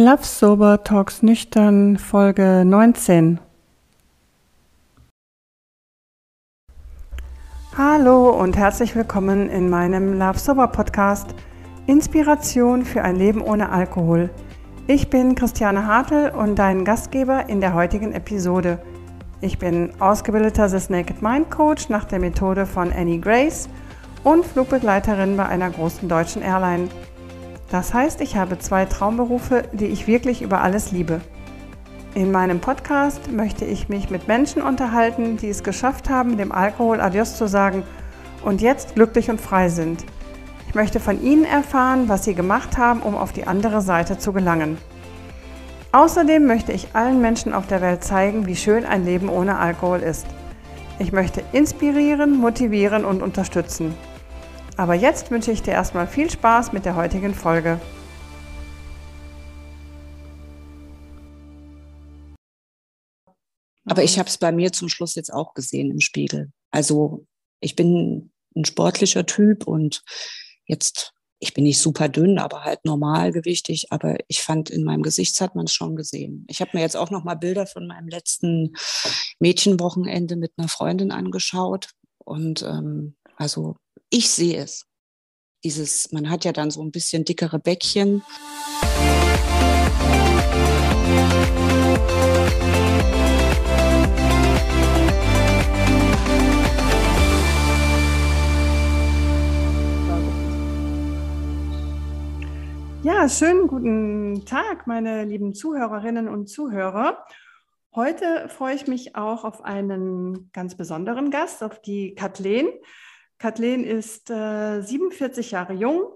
Love Sober Talks Nüchtern Folge 19. Hallo und herzlich willkommen in meinem Love Sober Podcast Inspiration für ein Leben ohne Alkohol. Ich bin Christiane Hartl und dein Gastgeber in der heutigen Episode. Ich bin ausgebildeter The Naked Mind Coach nach der Methode von Annie Grace und Flugbegleiterin bei einer großen deutschen Airline. Das heißt, ich habe zwei Traumberufe, die ich wirklich über alles liebe. In meinem Podcast möchte ich mich mit Menschen unterhalten, die es geschafft haben, dem Alkohol Adios zu sagen und jetzt glücklich und frei sind. Ich möchte von ihnen erfahren, was sie gemacht haben, um auf die andere Seite zu gelangen. Außerdem möchte ich allen Menschen auf der Welt zeigen, wie schön ein Leben ohne Alkohol ist. Ich möchte inspirieren, motivieren und unterstützen. Aber jetzt wünsche ich dir erstmal viel Spaß mit der heutigen Folge. Aber ich habe es bei mir zum Schluss jetzt auch gesehen im Spiegel. Also ich bin ein sportlicher Typ und jetzt, ich bin nicht super dünn, aber halt normalgewichtig. Aber ich fand, in meinem Gesicht hat man es schon gesehen. Ich habe mir jetzt auch noch mal Bilder von meinem letzten Mädchenwochenende mit einer Freundin angeschaut. Und ähm, also ich sehe es. Dieses, man hat ja dann so ein bisschen dickere Bäckchen. Ja, schönen guten Tag, meine lieben Zuhörerinnen und Zuhörer. Heute freue ich mich auch auf einen ganz besonderen Gast, auf die Kathleen. Kathleen ist äh, 47 Jahre jung,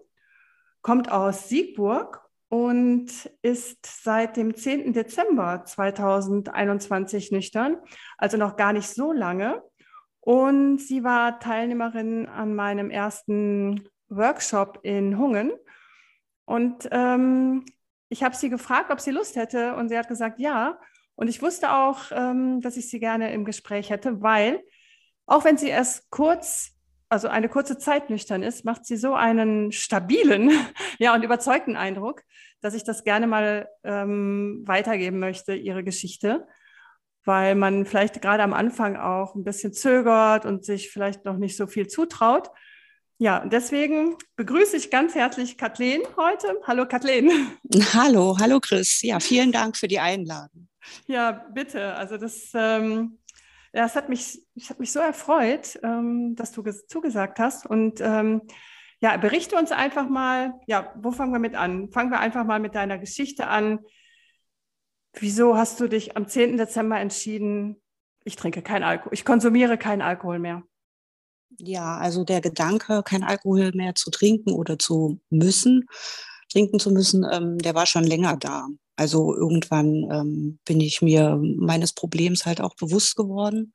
kommt aus Siegburg und ist seit dem 10. Dezember 2021 nüchtern, also noch gar nicht so lange. Und sie war Teilnehmerin an meinem ersten Workshop in Hungen. Und ähm, ich habe sie gefragt, ob sie Lust hätte. Und sie hat gesagt, ja. Und ich wusste auch, ähm, dass ich sie gerne im Gespräch hätte, weil auch wenn sie erst kurz also eine kurze Zeit nüchtern ist, macht sie so einen stabilen ja, und überzeugten Eindruck, dass ich das gerne mal ähm, weitergeben möchte, ihre Geschichte, weil man vielleicht gerade am Anfang auch ein bisschen zögert und sich vielleicht noch nicht so viel zutraut. Ja, deswegen begrüße ich ganz herzlich Kathleen heute. Hallo Kathleen. Hallo, hallo Chris. Ja, vielen Dank für die Einladung. Ja, bitte. Also das ähm, ja, es hat mich, ich hat mich so erfreut, ähm, dass du zugesagt hast. Und ähm, ja, berichte uns einfach mal, ja, wo fangen wir mit an? Fangen wir einfach mal mit deiner Geschichte an. Wieso hast du dich am 10. Dezember entschieden, ich trinke kein Alkohol, ich konsumiere keinen Alkohol mehr? Ja, also der Gedanke, kein Alkohol mehr zu trinken oder zu müssen, trinken zu müssen, ähm, der war schon länger da. Also irgendwann ähm, bin ich mir meines Problems halt auch bewusst geworden.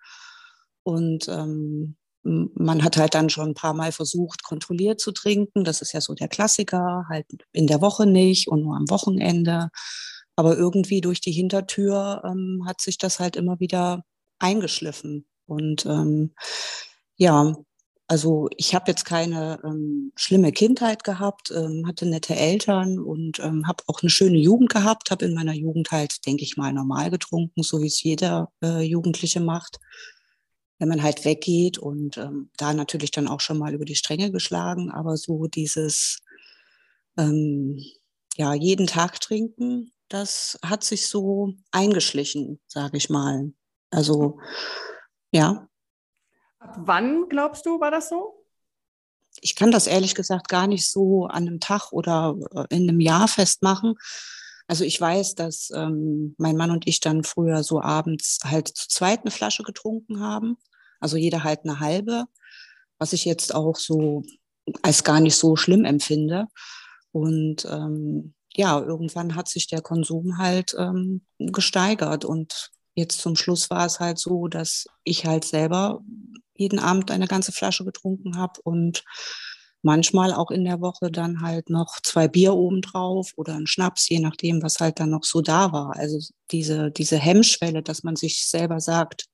Und ähm, man hat halt dann schon ein paar Mal versucht, kontrolliert zu trinken. Das ist ja so der Klassiker, halt in der Woche nicht und nur am Wochenende. Aber irgendwie durch die Hintertür ähm, hat sich das halt immer wieder eingeschliffen. Und ähm, ja, also ich habe jetzt keine ähm, schlimme Kindheit gehabt, ähm, hatte nette Eltern und ähm, habe auch eine schöne Jugend gehabt, habe in meiner Jugend halt, denke ich mal, normal getrunken, so wie es jeder äh, Jugendliche macht. Wenn man halt weggeht und ähm, da natürlich dann auch schon mal über die Stränge geschlagen, aber so dieses, ähm, ja, jeden Tag trinken, das hat sich so eingeschlichen, sage ich mal. Also, ja. Ab wann glaubst du, war das so? Ich kann das ehrlich gesagt gar nicht so an einem Tag oder äh, in einem Jahr festmachen. Also ich weiß, dass ähm, mein Mann und ich dann früher so abends halt zu zweit eine Flasche getrunken haben. Also jeder halt eine halbe, was ich jetzt auch so als gar nicht so schlimm empfinde. Und ähm, ja, irgendwann hat sich der Konsum halt ähm, gesteigert und jetzt zum Schluss war es halt so, dass ich halt selber jeden Abend eine ganze Flasche getrunken habe und manchmal auch in der Woche dann halt noch zwei Bier obendrauf oder ein Schnaps, je nachdem, was halt dann noch so da war. Also diese, diese Hemmschwelle, dass man sich selber sagt,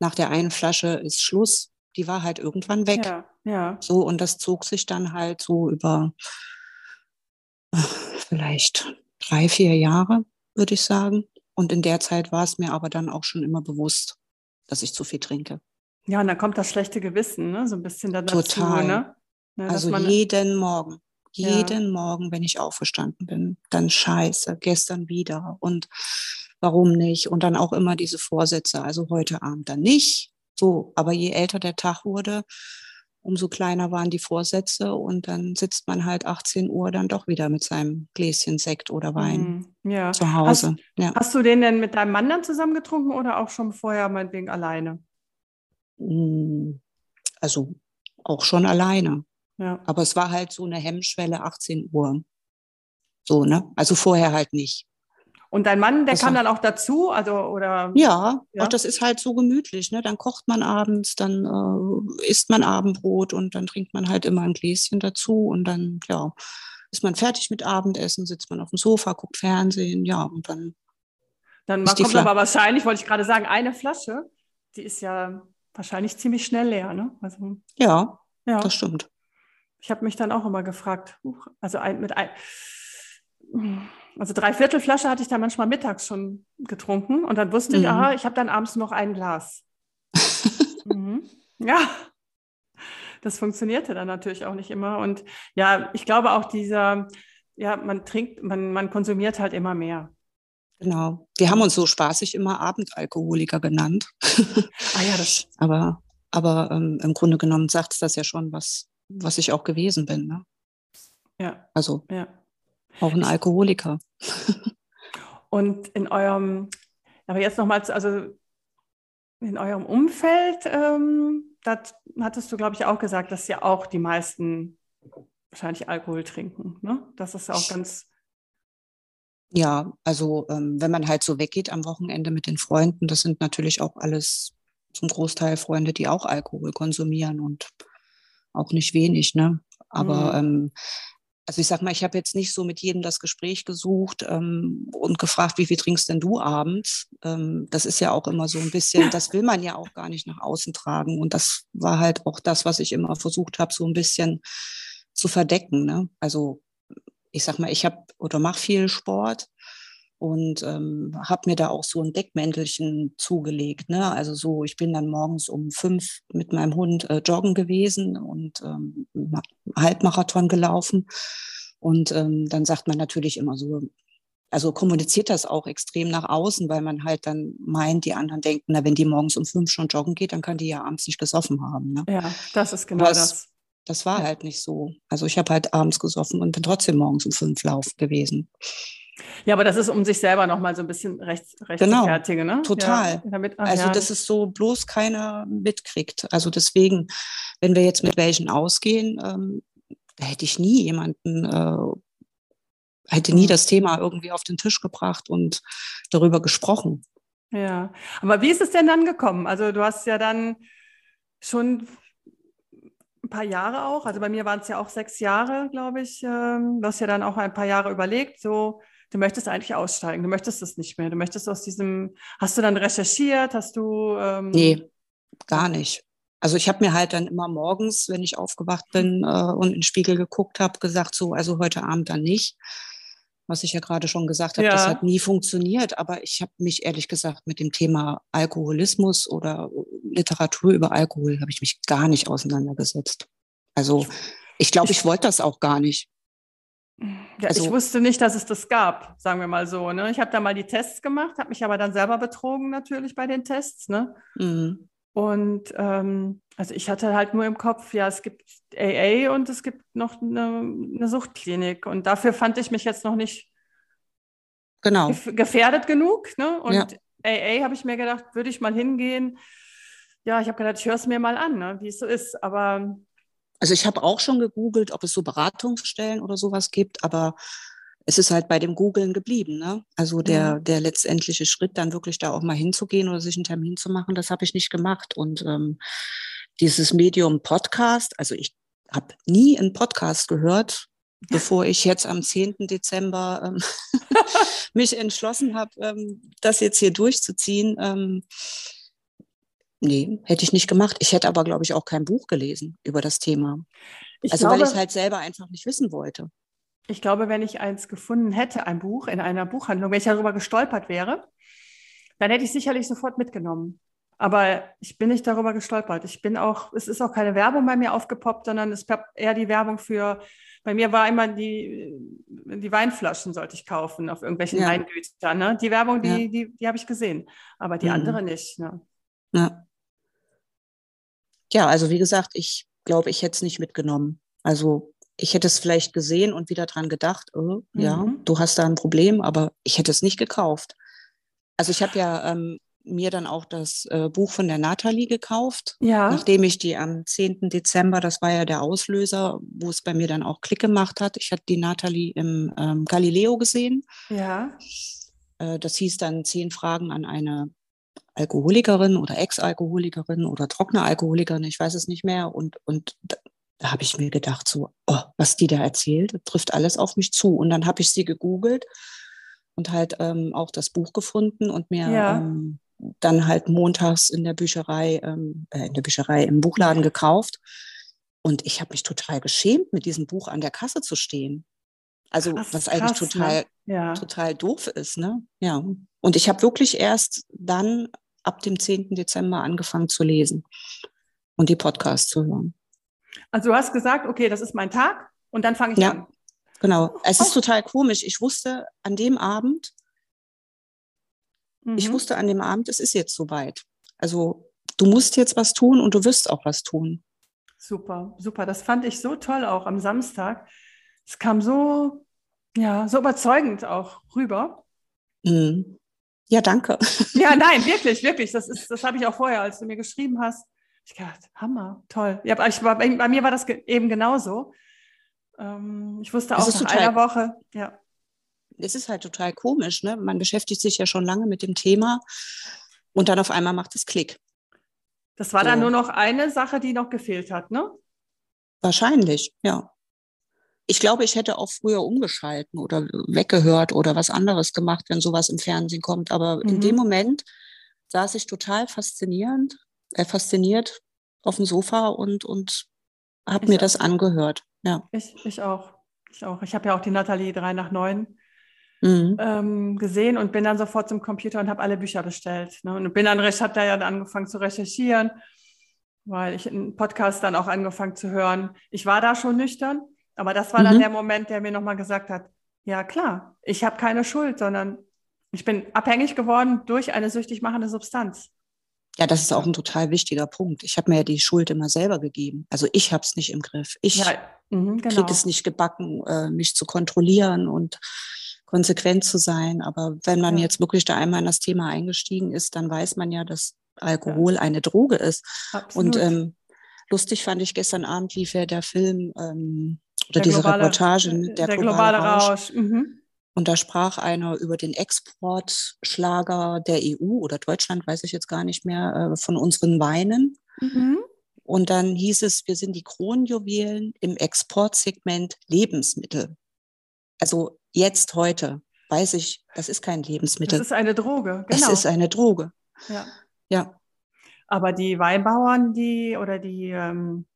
nach der einen Flasche ist Schluss, die war halt irgendwann weg. Ja, ja. So, und das zog sich dann halt so über äh, vielleicht drei, vier Jahre, würde ich sagen. Und in der Zeit war es mir aber dann auch schon immer bewusst, dass ich zu viel trinke. Ja, und dann kommt das schlechte Gewissen, ne? so ein bisschen dazu. Total. Ne? Ne, also jeden Morgen, jeden ja. Morgen, wenn ich aufgestanden bin, dann scheiße, gestern wieder und warum nicht? Und dann auch immer diese Vorsätze, also heute Abend dann nicht. So, aber je älter der Tag wurde, umso kleiner waren die Vorsätze und dann sitzt man halt 18 Uhr dann doch wieder mit seinem Gläschen Sekt oder Wein mhm. ja. zu Hause. Hast, ja. hast, du den denn mit deinem Mann dann zusammen getrunken oder auch schon vorher meinetwegen alleine? Hm, also auch schon alleine. Ja. Aber es war halt so eine Hemmschwelle 18 Uhr. So, ne? Also vorher halt nicht. Und dein Mann, der das kam dann auch dazu, also oder? Ja, ja, auch das ist halt so gemütlich. Ne? Dann kocht man abends, dann äh, isst man Abendbrot und dann trinkt man halt immer ein Gläschen dazu und dann ja ist man fertig mit Abendessen, sitzt man auf dem Sofa, guckt Fernsehen, ja und dann. Dann kommt Fl aber wahrscheinlich, wollte ich gerade sagen, eine Flasche, die ist ja wahrscheinlich ziemlich schnell leer, ne? Also, ja, ja, das stimmt. Ich habe mich dann auch immer gefragt, also ein, mit ein, also drei Viertel Flasche hatte ich dann manchmal mittags schon getrunken und dann wusste mhm. ich, aha, ich habe dann abends noch ein Glas. mhm. Ja, das funktionierte dann natürlich auch nicht immer. Und ja, ich glaube auch dieser, ja, man trinkt, man, man konsumiert halt immer mehr. Genau. Wir haben uns so spaßig immer Abendalkoholiker genannt. ah ja, das. aber aber ähm, im Grunde genommen sagt es das ja schon, was, was ich auch gewesen bin. Ne? Ja. Also ja. Auch ein Alkoholiker. Und in eurem, aber jetzt nochmal, also in eurem Umfeld, ähm, das hattest du, glaube ich, auch gesagt, dass ja auch die meisten wahrscheinlich Alkohol trinken. Ne? Das ist auch ganz. Ja, also ähm, wenn man halt so weggeht am Wochenende mit den Freunden, das sind natürlich auch alles zum Großteil Freunde, die auch Alkohol konsumieren und auch nicht wenig, ne? Aber mhm. ähm, also ich sag mal, ich habe jetzt nicht so mit jedem das Gespräch gesucht ähm, und gefragt, wie viel trinkst denn du abends? Ähm, das ist ja auch immer so ein bisschen, das will man ja auch gar nicht nach außen tragen. Und das war halt auch das, was ich immer versucht habe, so ein bisschen zu verdecken. Ne? Also ich sag mal, ich habe oder mache viel Sport und ähm, habe mir da auch so ein Deckmäntelchen zugelegt. Ne? Also so, ich bin dann morgens um fünf mit meinem Hund äh, joggen gewesen und ähm, Halbmarathon gelaufen. Und ähm, dann sagt man natürlich immer so, also kommuniziert das auch extrem nach außen, weil man halt dann meint, die anderen denken, na, wenn die morgens um fünf schon joggen geht, dann kann die ja abends nicht gesoffen haben. Ne? Ja, das ist genau das. Das, das war halt nicht so. Also ich habe halt abends gesoffen und bin trotzdem morgens um fünf laufen gewesen. Ja, aber das ist, um sich selber nochmal so ein bisschen rechts, rechts genau, zu fertigen, ne? Total. Ja, damit, ach, also, ja. dass es so bloß keiner mitkriegt. Also deswegen, wenn wir jetzt mit welchen ausgehen, ähm, da hätte ich nie jemanden, äh, hätte nie mhm. das Thema irgendwie auf den Tisch gebracht und darüber gesprochen. Ja, aber wie ist es denn dann gekommen? Also du hast ja dann schon ein paar Jahre auch, also bei mir waren es ja auch sechs Jahre, glaube ich. Ähm, du hast ja dann auch ein paar Jahre überlegt, so du möchtest eigentlich aussteigen, du möchtest es nicht mehr, du möchtest aus diesem, hast du dann recherchiert, hast du... Ähm nee, gar nicht. Also ich habe mir halt dann immer morgens, wenn ich aufgewacht bin äh, und in den Spiegel geguckt habe, gesagt, so, also heute Abend dann nicht. Was ich ja gerade schon gesagt habe, ja. das hat nie funktioniert. Aber ich habe mich ehrlich gesagt mit dem Thema Alkoholismus oder Literatur über Alkohol habe ich mich gar nicht auseinandergesetzt. Also ich glaube, ich, ich wollte das auch gar nicht. Ja, also, ich wusste nicht, dass es das gab, sagen wir mal so. Ne? Ich habe da mal die Tests gemacht, habe mich aber dann selber betrogen natürlich bei den Tests. Ne? Mhm. Und ähm, also ich hatte halt nur im Kopf, ja, es gibt AA und es gibt noch eine, eine Suchtklinik. Und dafür fand ich mich jetzt noch nicht genau. gefährdet genug. Ne? Und ja. AA habe ich mir gedacht, würde ich mal hingehen. Ja, ich habe gedacht, ich höre es mir mal an, ne? wie es so ist. Aber also ich habe auch schon gegoogelt, ob es so Beratungsstellen oder sowas gibt, aber es ist halt bei dem Googlen geblieben. Ne? Also der, der letztendliche Schritt, dann wirklich da auch mal hinzugehen oder sich einen Termin zu machen, das habe ich nicht gemacht. Und ähm, dieses Medium Podcast, also ich habe nie einen Podcast gehört, bevor ich jetzt am 10. Dezember ähm, mich entschlossen habe, ähm, das jetzt hier durchzuziehen. Ähm, Nee, hätte ich nicht gemacht. Ich hätte aber, glaube ich, auch kein Buch gelesen über das Thema. Ich also glaube, weil ich es halt selber einfach nicht wissen wollte. ich glaube, wenn ich eins gefunden hätte, ein Buch in einer Buchhandlung, wenn ich darüber gestolpert wäre, dann hätte ich sicherlich sofort mitgenommen. Aber ich bin nicht darüber gestolpert. Ich bin auch, es ist auch keine Werbung bei mir aufgepoppt, sondern es ist eher die Werbung für, bei mir war immer die, die Weinflaschen sollte ich kaufen auf irgendwelchen ja. Weingütern. Ne? Die Werbung, die, ja. die, die habe ich gesehen, aber die mhm. andere nicht. Ne? Ja. Ja, also wie gesagt, ich glaube, ich hätte es nicht mitgenommen. Also ich hätte es vielleicht gesehen und wieder dran gedacht, oh, mhm. ja, du hast da ein Problem, aber ich hätte es nicht gekauft. Also ich habe ja ähm, mir dann auch das äh, Buch von der Nathalie gekauft, ja. nachdem ich die am 10. Dezember, das war ja der Auslöser, wo es bei mir dann auch Klick gemacht hat. Ich hatte die Nathalie im ähm, Galileo gesehen. Ja. Äh, das hieß dann zehn Fragen an eine Alkoholikerin oder Ex-Alkoholikerin oder trockene Alkoholikerin, ich weiß es nicht mehr. Und, und da habe ich mir gedacht, so, oh, was die da erzählt, trifft alles auf mich zu. Und dann habe ich sie gegoogelt und halt ähm, auch das Buch gefunden und mir ja. ähm, dann halt montags in der Bücherei, ähm, äh, in der Bücherei im Buchladen gekauft. Und ich habe mich total geschämt, mit diesem Buch an der Kasse zu stehen. Also krass, was eigentlich krass, total, ne? ja. total doof ist, ne? Ja. Und ich habe wirklich erst dann ab dem 10. Dezember angefangen zu lesen und die Podcasts zu hören. Also du hast gesagt, okay, das ist mein Tag und dann fange ich ja, an. Genau. Es ist total komisch. Ich wusste an dem Abend, mhm. ich wusste an dem Abend, es ist jetzt soweit. Also du musst jetzt was tun und du wirst auch was tun. Super, super. Das fand ich so toll auch am Samstag. Es kam so, ja, so überzeugend auch rüber. Mhm. Ja, danke. Ja, nein, wirklich, wirklich. Das, ist, das habe ich auch vorher, als du mir geschrieben hast, ich dachte, Hammer, toll. Ja, ich war, bei mir war das eben genauso. Ähm, ich wusste auch nach total, einer Woche, ja. Es ist halt total komisch, ne? Man beschäftigt sich ja schon lange mit dem Thema und dann auf einmal macht es Klick. Das war so. dann nur noch eine Sache, die noch gefehlt hat, ne? Wahrscheinlich, ja. Ich glaube, ich hätte auch früher umgeschalten oder weggehört oder was anderes gemacht, wenn sowas im Fernsehen kommt. Aber mhm. in dem Moment saß ich total faszinierend äh, fasziniert auf dem Sofa und, und habe mir auch. das angehört. Ja. Ich, ich auch. Ich auch. Ich habe ja auch die Nathalie 3 nach 9 mhm. ähm, gesehen und bin dann sofort zum Computer und habe alle Bücher bestellt. Ne? Und bin dann, habe da ja angefangen zu recherchieren, weil ich einen Podcast dann auch angefangen zu hören. Ich war da schon nüchtern, aber das war mhm. dann der Moment, der mir nochmal gesagt hat, ja klar, ich habe keine Schuld, sondern ich bin abhängig geworden durch eine süchtig machende Substanz. Ja, das ist auch ein total wichtiger Punkt. Ich habe mir ja die Schuld immer selber gegeben. Also ich habe es nicht im Griff. Ich ja, mh, genau. kriege es nicht gebacken, äh, mich zu kontrollieren und konsequent zu sein. Aber wenn man ja. jetzt wirklich da einmal in das Thema eingestiegen ist, dann weiß man ja, dass Alkohol ja. eine Droge ist. Absolut. Und ähm, lustig fand ich gestern Abend lief ja der Film ähm, oder der diese globale, Reportage, der, der globale, globale Rausch. Rausch. Mhm. Und da sprach einer über den Exportschlager der EU oder Deutschland, weiß ich jetzt gar nicht mehr, äh, von unseren Weinen. Mhm. Und dann hieß es, wir sind die Kronjuwelen im Exportsegment Lebensmittel. Also jetzt heute weiß ich, das ist kein Lebensmittel. Das ist eine Droge. Genau. Es ist eine Droge. Ja. ja. Aber die Weinbauern, die oder die ähm,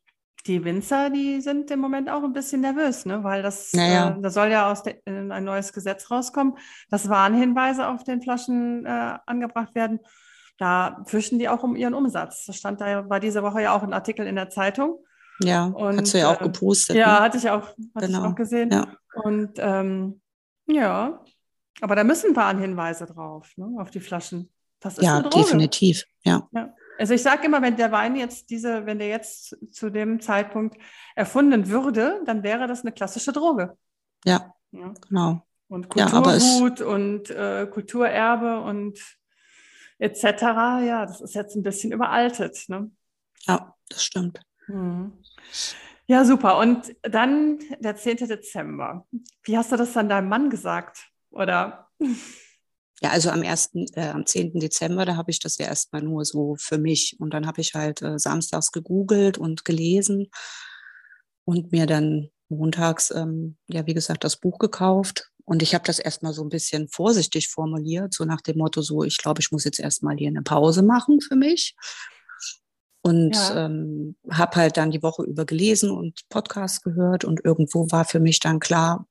die Winzer, die sind im Moment auch ein bisschen nervös, ne? weil das, naja. äh, da soll ja aus de, äh, ein neues Gesetz rauskommen, dass Warnhinweise auf den Flaschen äh, angebracht werden. Da fürchten die auch um ihren Umsatz. Das stand da war diese Woche ja auch ein Artikel in der Zeitung. Ja, und, hast du ja auch äh, gepostet. Ja, ne? hatte ich auch, hatte genau. ich auch gesehen. Ja. Und ähm, ja, aber da müssen Warnhinweise drauf, ne, auf die Flaschen. Das ist ja, definitiv. Ja. ja. Also ich sage immer, wenn der Wein jetzt diese, wenn der jetzt zu dem Zeitpunkt erfunden würde, dann wäre das eine klassische Droge. Ja, ja. genau. Und Kulturgut ja, und äh, Kulturerbe und etc. Ja, das ist jetzt ein bisschen überaltet. Ne? Ja, das stimmt. Mhm. Ja, super. Und dann der 10. Dezember. Wie hast du das dann deinem Mann gesagt? Oder? Ja, also am 1., äh, am 10. Dezember, da habe ich das ja erstmal nur so für mich. Und dann habe ich halt äh, samstags gegoogelt und gelesen und mir dann montags, ähm, ja, wie gesagt, das Buch gekauft. Und ich habe das erstmal so ein bisschen vorsichtig formuliert, so nach dem Motto, so, ich glaube, ich muss jetzt erstmal hier eine Pause machen für mich. Und ja. ähm, habe halt dann die Woche über gelesen und Podcasts gehört und irgendwo war für mich dann klar,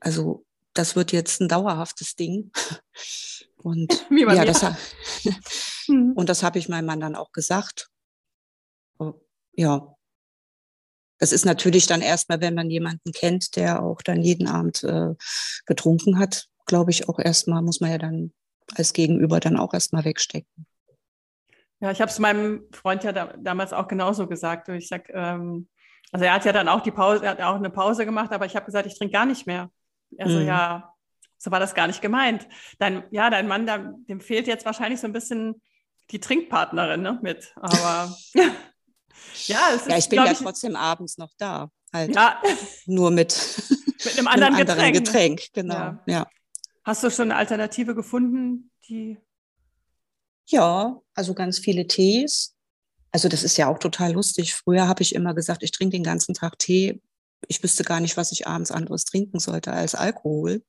also das wird jetzt ein dauerhaftes Ding. Und ja, das, Mhm. und das habe ich meinem Mann dann auch gesagt. Oh, Ja. Das ist natürlich dann erstmal, wenn man jemanden kennt, der auch dann jeden Abend äh, getrunken hat, glaube ich, auch erstmal, muss man ja dann als Gegenüber dann auch erstmal wegstecken. Ja, ich habe es meinem Freund ja da, damals auch genauso gesagt. Ich sag, ähm, also er hat ja dann auch die Pause, er hat auch eine Pause gemacht, aber ich habe gesagt, ich trinke gar nicht mehr. Also Mhm. ja, so war das gar nicht gemeint. Dein, ja, dein Mann, da, dem fehlt jetzt wahrscheinlich so ein bisschen die Trinkpartnerin ne, mit. Aber ja, es ist, Ja, ich bin ja trotzdem abends noch da. Halt ja, nur mit, mit einem anderen, einem anderen Getränk. ne? Getränk. Genau. Ja. Ja. Hast du schon eine Alternative gefunden, die Ja, also ganz viele Tees. Also das ist ja auch total lustig. Früher habe ich immer gesagt, ich trinke den ganzen Tag Tee. Ich wüsste gar nicht, was ich abends anderes trinken sollte als Alkohol,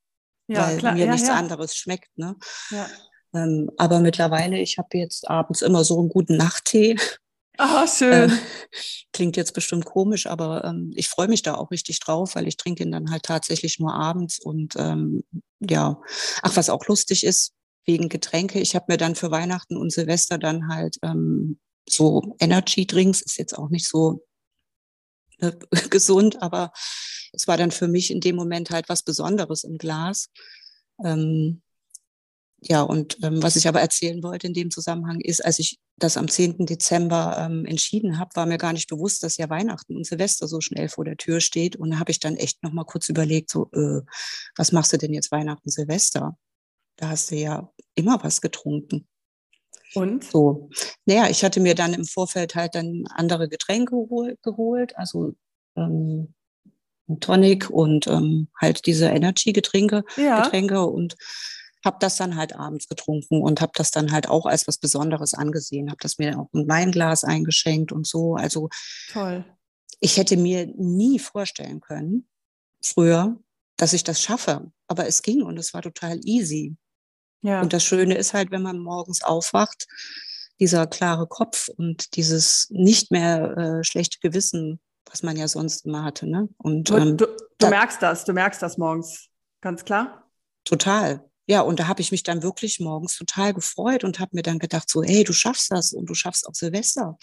ja, weil klar, mir ja, nichts ja, anderes schmeckt. Ne? ja. Ähm, aber mittlerweile, ich habe jetzt abends immer so einen guten Nachttee. Ah, schön. klingt jetzt bestimmt komisch, aber ähm, ich freue mich da auch richtig drauf, weil ich trinke ihn dann halt tatsächlich nur abends. Und ähm, ja, ach, was auch lustig ist, wegen Getränke, ich habe mir dann für Weihnachten und Silvester dann halt ähm, so Energy Drinks, ist jetzt auch nicht so äh, gesund, aber es war dann für mich in dem Moment halt was Besonderes im Glas. Ähm, ja, und ähm, was ich aber erzählen wollte in dem Zusammenhang ist, als ich das am 10. Dezember ähm, entschieden habe, war mir gar nicht bewusst, dass ja Weihnachten und Silvester so schnell vor der Tür steht. Und da habe ich dann echt noch mal kurz überlegt, so, äh, was machst du denn jetzt Weihnachten, Silvester? Da hast du ja immer was getrunken. Und? So, naja, ich hatte mir dann im Vorfeld halt dann andere Getränke gehol geholt, also ähm, Tonic und ähm, halt diese Energy-Getränke Ja. Getränke und habe das dann halt abends getrunken und habe das dann halt auch als was Besonderes angesehen, habe das mir auch ein Weinglas eingeschenkt und so. Also Toll. ich hätte mir nie vorstellen können, früher, dass ich das schaffe. Aber es ging und es war total easy. Ja. Und das Schöne ist halt, wenn man morgens aufwacht, dieser klare Kopf und dieses nicht mehr äh, schlechte Gewissen, was man ja sonst immer hatte. Ne? Und Du, ähm, du, du da- merkst das, du merkst das morgens. Ganz klar. Total. Ja, und da habe ich mich dann wirklich morgens total gefreut und habe mir dann gedacht, so, hey, du schaffst das und du schaffst auch Silvester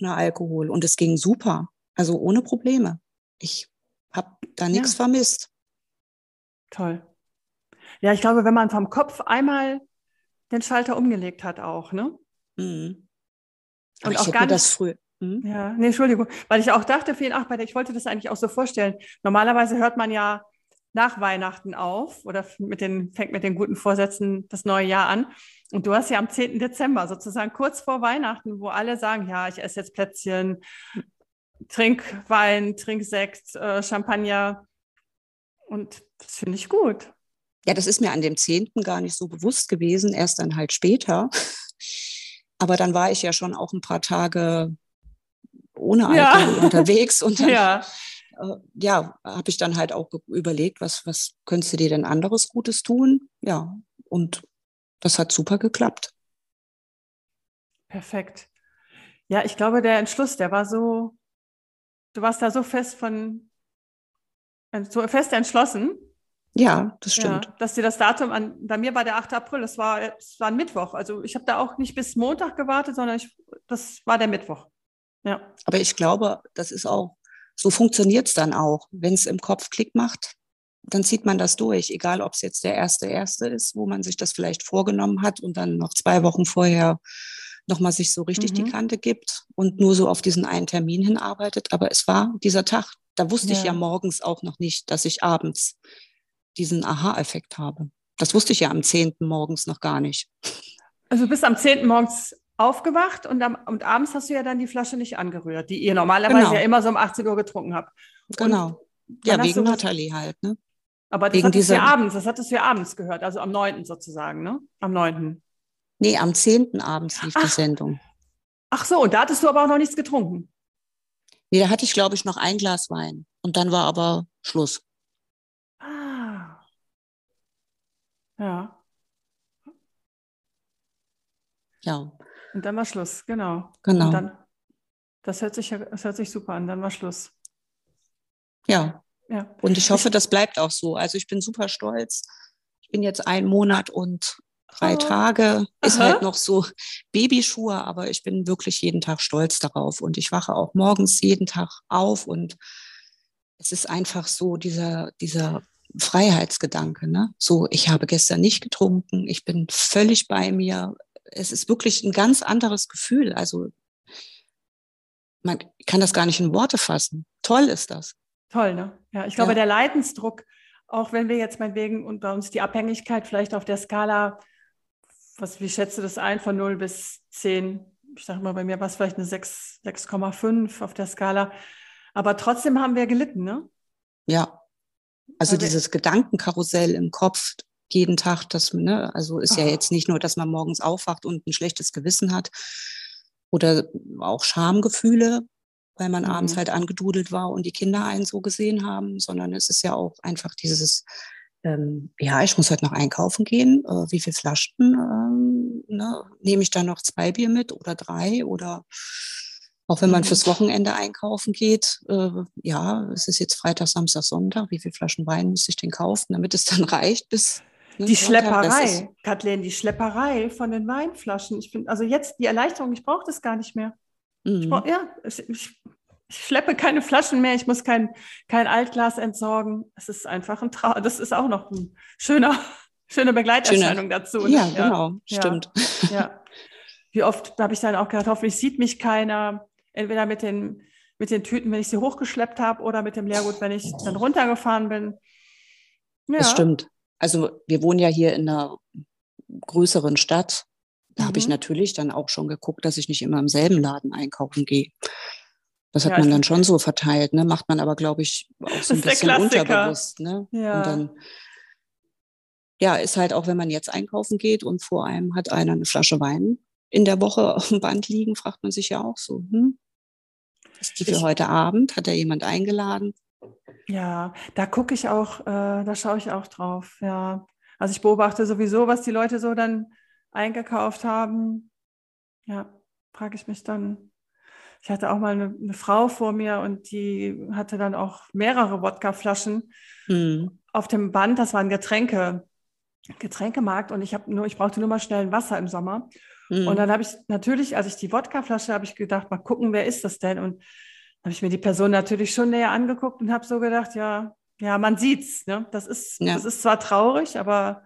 ohne Alkohol. Und es ging super. Also ohne Probleme. Ich habe da nichts Ja. vermisst. Toll. Ja, ich glaube, wenn man vom Kopf einmal den Schalter umgelegt hat, auch, ne? Mhm. Und ich auch gar mir das nicht- früher. Mhm. Ja, nee, Entschuldigung, weil ich auch dachte, vielen ach, ich wollte das eigentlich auch so vorstellen. Normalerweise hört man ja nach Weihnachten auf oder mit den, fängt mit den guten Vorsätzen das neue Jahr an. Und du hast ja am 10. Dezember, sozusagen kurz vor Weihnachten, wo alle sagen, ja, ich esse jetzt Plätzchen, trink Wein, trink Sekt, äh, Champagner. Und das finde ich gut. Ja, das ist mir an dem 10. gar nicht so bewusst gewesen, erst dann halt später. Aber dann war ich ja schon auch ein paar Tage ohne Ja. Alkohol unterwegs und dann Ja, äh, ja, habe ich dann halt auch überlegt, was, was könntest du dir denn anderes Gutes tun? Ja, und das hat super geklappt. perfekt. Ja, ich glaube, der Entschluss, der war so, du warst da so fest von, so fest entschlossen, Ja, das ja, stimmt. dass dir das Datum an, bei mir war der 8. April, das war, es war ein Mittwoch. Also ich habe da auch nicht bis Montag gewartet, sondern ich, das war der Mittwoch. Ja, Aber ich glaube, das ist auch, so funktioniert es dann auch. Wenn es im Kopf Klick macht, dann zieht man das durch, egal ob es jetzt der erste erste ist, wo man sich das vielleicht vorgenommen hat und dann noch zwei Wochen vorher nochmal sich so richtig Mhm. die Kante gibt und nur so auf diesen einen Termin hinarbeitet. Aber es war dieser Tag. Da wusste ich Ja. ja morgens auch noch nicht, dass ich abends diesen Aha-Effekt habe. Das wusste ich ja am 10. morgens noch gar nicht. also du bist am 10. morgens aufgewacht und, am, und abends hast du ja dann die Flasche nicht angerührt, die ihr normalerweise Genau. ja immer so um 18 Uhr getrunken habt. Genau. Ja, wegen Nathalie halt, ne? Aber das Wegen hattest du abends, das hattest du ja abends gehört, also am 9. sozusagen, ne? Am 9. Nee, am 10. abends lief die Ach. Sendung. Ach so, und da hattest du aber auch noch nichts getrunken. Nee, da hatte ich, glaube ich, noch ein Glas Wein. Und dann war aber Schluss. Ah. Ja, Ja, und dann war Schluss, genau. Genau. Und dann, das hört sich, ja- das hört sich super an, dann war Schluss. ja. ja. Und ich hoffe, das bleibt auch so. Also ich bin super stolz. Ich bin jetzt einen Monat und drei oh. Tage. Ist Aha. halt noch so Babyschuhe, aber ich bin wirklich jeden Tag stolz darauf. Und ich wache auch morgens jeden Tag auf und es ist einfach so dieser, dieser Freiheitsgedanke. Ne? So, ich habe gestern nicht getrunken, ich bin völlig bei mir. Es ist wirklich ein ganz anderes Gefühl. Also man kann das gar nicht in Worte fassen. Toll ist das. Toll, ne? Ja, ich glaube, ja. der Leidensdruck, auch wenn wir jetzt meinetwegen und bei uns die Abhängigkeit vielleicht auf der Skala, was, wie schätze das ein, von 0 bis 10, ich sage mal, bei mir war es vielleicht eine 6,5 auf der Skala, aber trotzdem haben wir gelitten, ne? Ja. Also Weil dieses Gedankenkarussell im Kopf jeden Tag, das, ne, also ist oh. ja jetzt nicht nur, dass man morgens aufwacht und ein schlechtes Gewissen hat oder auch Schamgefühle, weil man mhm. abends halt angedudelt war und die Kinder einen so gesehen haben, sondern es ist ja auch einfach dieses, ähm, ja, ich muss heute noch einkaufen gehen, äh, wie viele Flaschen, ähm, ne? nehme ich da noch zwei Bier mit oder drei oder auch wenn man mhm. fürs Wochenende einkaufen geht, äh, ja, es ist jetzt Freitag, Samstag, Sonntag, wie viele Flaschen Wein muss ich denn kaufen, damit es dann reicht bis ne, die Schlepperei, Kathleen, die Schlepperei von den Weinflaschen. Ich finde, also jetzt die Erleichterung, ich brauche das gar nicht mehr. Mhm. Brauch, ja, ich, ich, ich, schleppe keine Flaschen mehr, ich muss kein, kein Altglas entsorgen. Es ist einfach ein Traum. Das ist auch noch ein schöner, schöne Begleiterscheinung Schöner. dazu. Ne? Ja, genau, ja. stimmt. Ja. Wie oft habe ich dann auch gedacht, hoffentlich sieht mich keiner entweder mit den, mit den Tüten, wenn ich sie hochgeschleppt habe, oder mit dem Leergut, wenn ich dann runtergefahren bin. Ja. Das stimmt. Also wir wohnen ja hier in einer größeren Stadt. Da mhm. habe ich natürlich dann auch schon geguckt, dass ich nicht immer im selben Laden einkaufen gehe. Das hat ja, man dann schon so verteilt, ne? Macht man aber, glaube ich, auch so ein bisschen unterbewusst. Ne? Ja. Und dann, ja, ist halt auch, wenn man jetzt einkaufen geht und vor einem hat einer eine Flasche Wein in der Woche auf dem Band liegen, fragt man sich ja auch so, hm, ist die für ich, heute Abend? Hat da jemand eingeladen? Ja, da gucke ich auch, äh, da schaue ich auch drauf. Ja, also ich beobachte sowieso, was die Leute so dann eingekauft haben. Ja, frage ich mich dann. Ich hatte auch mal eine, eine, Frau vor mir und die hatte dann auch mehrere Wodkaflaschen mhm. auf dem Band. Das waren Getränke, Getränkemarkt und ich habe nur, ich brauchte nur mal schnell ein Wasser im Sommer. Mhm. Und dann habe ich natürlich, als ich die Wodkaflasche, habe ich gedacht, mal gucken, wer ist das denn? Und habe ich mir die Person natürlich schon näher angeguckt und habe so gedacht, ja, ja, man sieht's. Ne? Das ist, ja. das ist zwar traurig, aber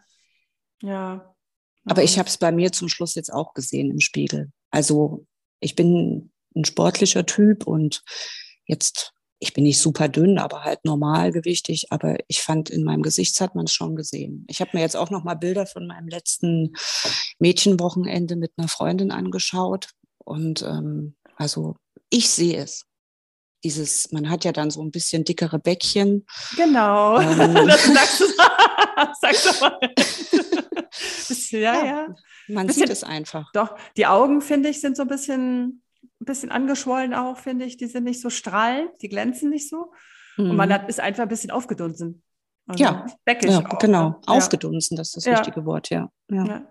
ja. Aber ich habe es bei mir zum Schluss jetzt auch gesehen im Spiegel. Also ich bin ein sportlicher Typ und jetzt ich bin nicht super dünn, aber halt normalgewichtig. Aber ich fand, in meinem Gesicht hat man es schon gesehen. Ich habe mir jetzt auch noch mal Bilder von meinem letzten Mädchenwochenende mit einer Freundin angeschaut. Und ähm, also ich sehe es. Dieses, man hat ja dann so ein bisschen dickere Bäckchen. Genau. Ähm, das sagst du, sagst du mal. ja, ja, ja. Man bisschen, sieht es einfach. Doch, die Augen, finde ich, sind so ein bisschen ein bisschen angeschwollen auch, finde ich. Die sind nicht so strahlend, die glänzen nicht so. Mhm. Und man mhm. hat, ist einfach ein bisschen aufgedunsen. Also ja, ja genau. Ne? Aufgedunsen, das ist das ja. richtige Wort, ja. ja. ja.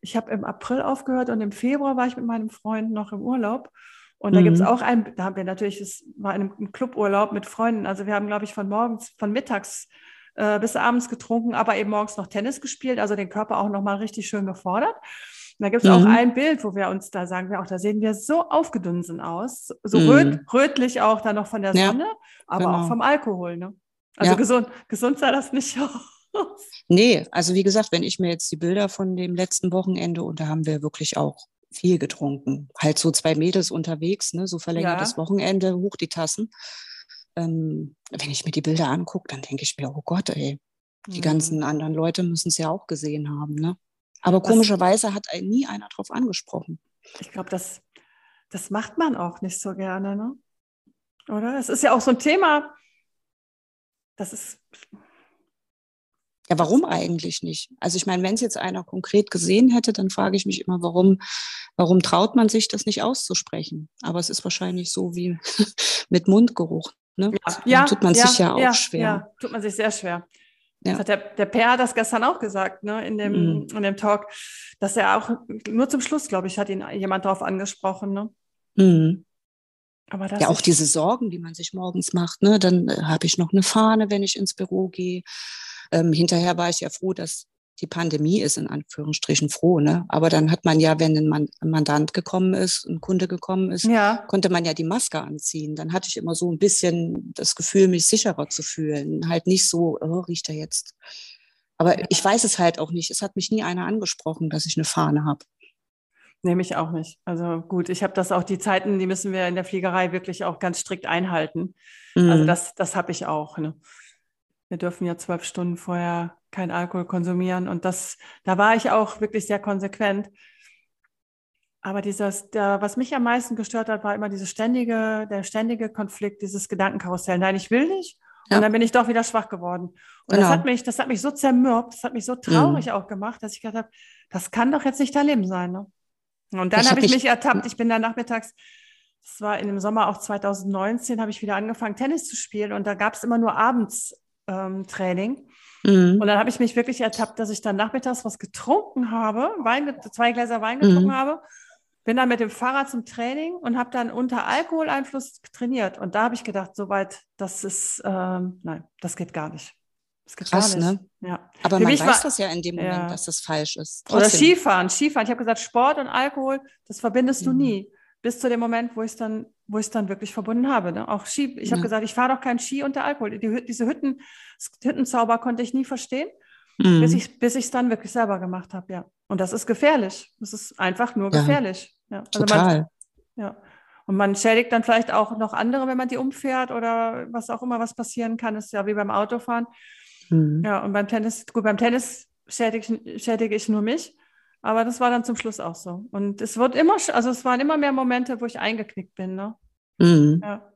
Ich habe im April aufgehört und im Februar war ich mit meinem Freund noch im Urlaub. Und da mhm. gibt es auch ein, da haben wir natürlich, es war ein Cluburlaub mit Freunden. Also wir haben, glaube ich, von morgens, von mittags äh, bis abends getrunken, aber eben morgens noch Tennis gespielt, also den Körper auch nochmal richtig schön gefordert. Und da gibt es mhm. auch ein Bild, wo wir uns da sagen wir auch, da sehen wir so aufgedunsen aus, so mhm. röt, rötlich auch dann noch von der Sonne, ja, aber genau. auch vom Alkohol. Ne? Also ja. gesund, gesund sah das nicht aus. Nee, also wie gesagt, wenn ich mir jetzt die Bilder von dem letzten Wochenende und da haben wir wirklich auch viel getrunken. Halt so zwei Mädels unterwegs, ne? so verlängertes ja. Wochenende, hoch die Tassen. Ähm, wenn ich mir die Bilder angucke, dann denke ich mir, oh Gott, ey, die mhm. ganzen anderen Leute müssen es ja auch gesehen haben. Ne? Aber komischerweise hat einen nie einer drauf angesprochen. Ich glaube, das, das macht man auch nicht so gerne, ne? Oder? Es ist ja auch so ein Thema, das ist. Ja, warum eigentlich nicht? Also ich meine, wenn es jetzt einer konkret gesehen hätte, dann frage ich mich immer, warum, warum traut man sich das nicht auszusprechen? Aber es ist wahrscheinlich so wie mit Mundgeruch. Ne? Ja, ja tut man ja, sich ja auch schwer. Ja, tut man sich sehr schwer. Ja. Der, der Per hat das gestern auch gesagt, ne, in dem, mhm. in dem Talk, dass er auch, nur zum Schluss, glaube ich, hat ihn jemand darauf angesprochen. Ne? Mhm. ja, auch diese Sorgen, die man sich morgens macht. Ne? Dann äh, habe ich noch eine Fahne, wenn ich ins Büro gehe. Ähm, hinterher war ich ja froh, dass die Pandemie ist, in Anführungsstrichen froh. Ne? Aber dann hat man ja, wenn ein, Mandant gekommen ist, ein Kunde gekommen ist, ja. konnte man ja die Maske anziehen. Dann hatte ich immer so ein bisschen das Gefühl, mich sicherer zu fühlen. Halt nicht so, oh, riecht er jetzt. Aber ich weiß es halt auch nicht. Es hat mich nie einer angesprochen, dass ich eine Fahne habe. Nehme ich auch nicht. Also gut, ich habe das auch, die Zeiten, die müssen wir in der Fliegerei wirklich auch ganz strikt einhalten. Also mhm. Also das, das habe ich auch. Ne? Wir dürfen ja zwölf Stunden vorher kein Alkohol konsumieren. Und das, da war ich auch wirklich sehr konsequent. Aber dieses, der, was mich am meisten gestört hat, war immer diese ständige, der ständige Konflikt, dieses Gedankenkarussell. Nein, ich will nicht. Und dann bin ich doch wieder schwach geworden. Und genau. das hat mich, das hat mich so zermürbt, das hat mich so mhm. traurig mhm. auch gemacht, dass ich gedacht habe, das kann doch jetzt nicht dein Leben sein. Ne? Und dann habe ich mich ertappt. Ich bin dann nachmittags, das war in dem Sommer auch 2019, habe ich wieder angefangen, Tennis zu spielen. Und da gab es immer nur abends ähm, Training. Mhm. Und dann habe ich mich wirklich ertappt, dass ich dann nachmittags was getrunken habe, Wein, zwei Gläser Wein getrunken mhm. habe, bin dann mit dem Fahrrad zum Training und habe dann unter Alkoholeinfluss trainiert. Und da habe ich gedacht, soweit, das ist, ähm, nein, das geht gar nicht. Das geht Krass, gar nicht. Ne? Ja. Aber Für man weiß war, das ja in dem Moment, ja. dass das falsch ist. Trotzdem. Oder Skifahren, Skifahren. Ich habe gesagt, Sport und Alkohol, das verbindest mhm. du nie. Bis zu dem Moment, wo ich es dann wo ich es dann wirklich verbunden habe. Ne? Auch Ski, ich ja. habe gesagt, ich fahre doch kein Ski unter Alkohol. Die, diese Hütten, Hüttenzauber konnte ich nie verstehen, mhm. bis ich bis es dann wirklich selber gemacht habe, ja. Und das ist gefährlich. Das ist einfach nur gefährlich. Ja. Also Total. Man, ja. Und man schädigt dann vielleicht auch noch andere, wenn man die umfährt oder was auch immer, was passieren kann, ist ja wie beim Autofahren. Mhm. Ja, und beim Tennis, gut, beim Tennis schädige, schädige ich nur mich. Aber das war dann zum Schluss auch so. Und es wird immer, also es waren immer mehr Momente, wo ich eingeknickt bin. Ne? Mhm. Ja.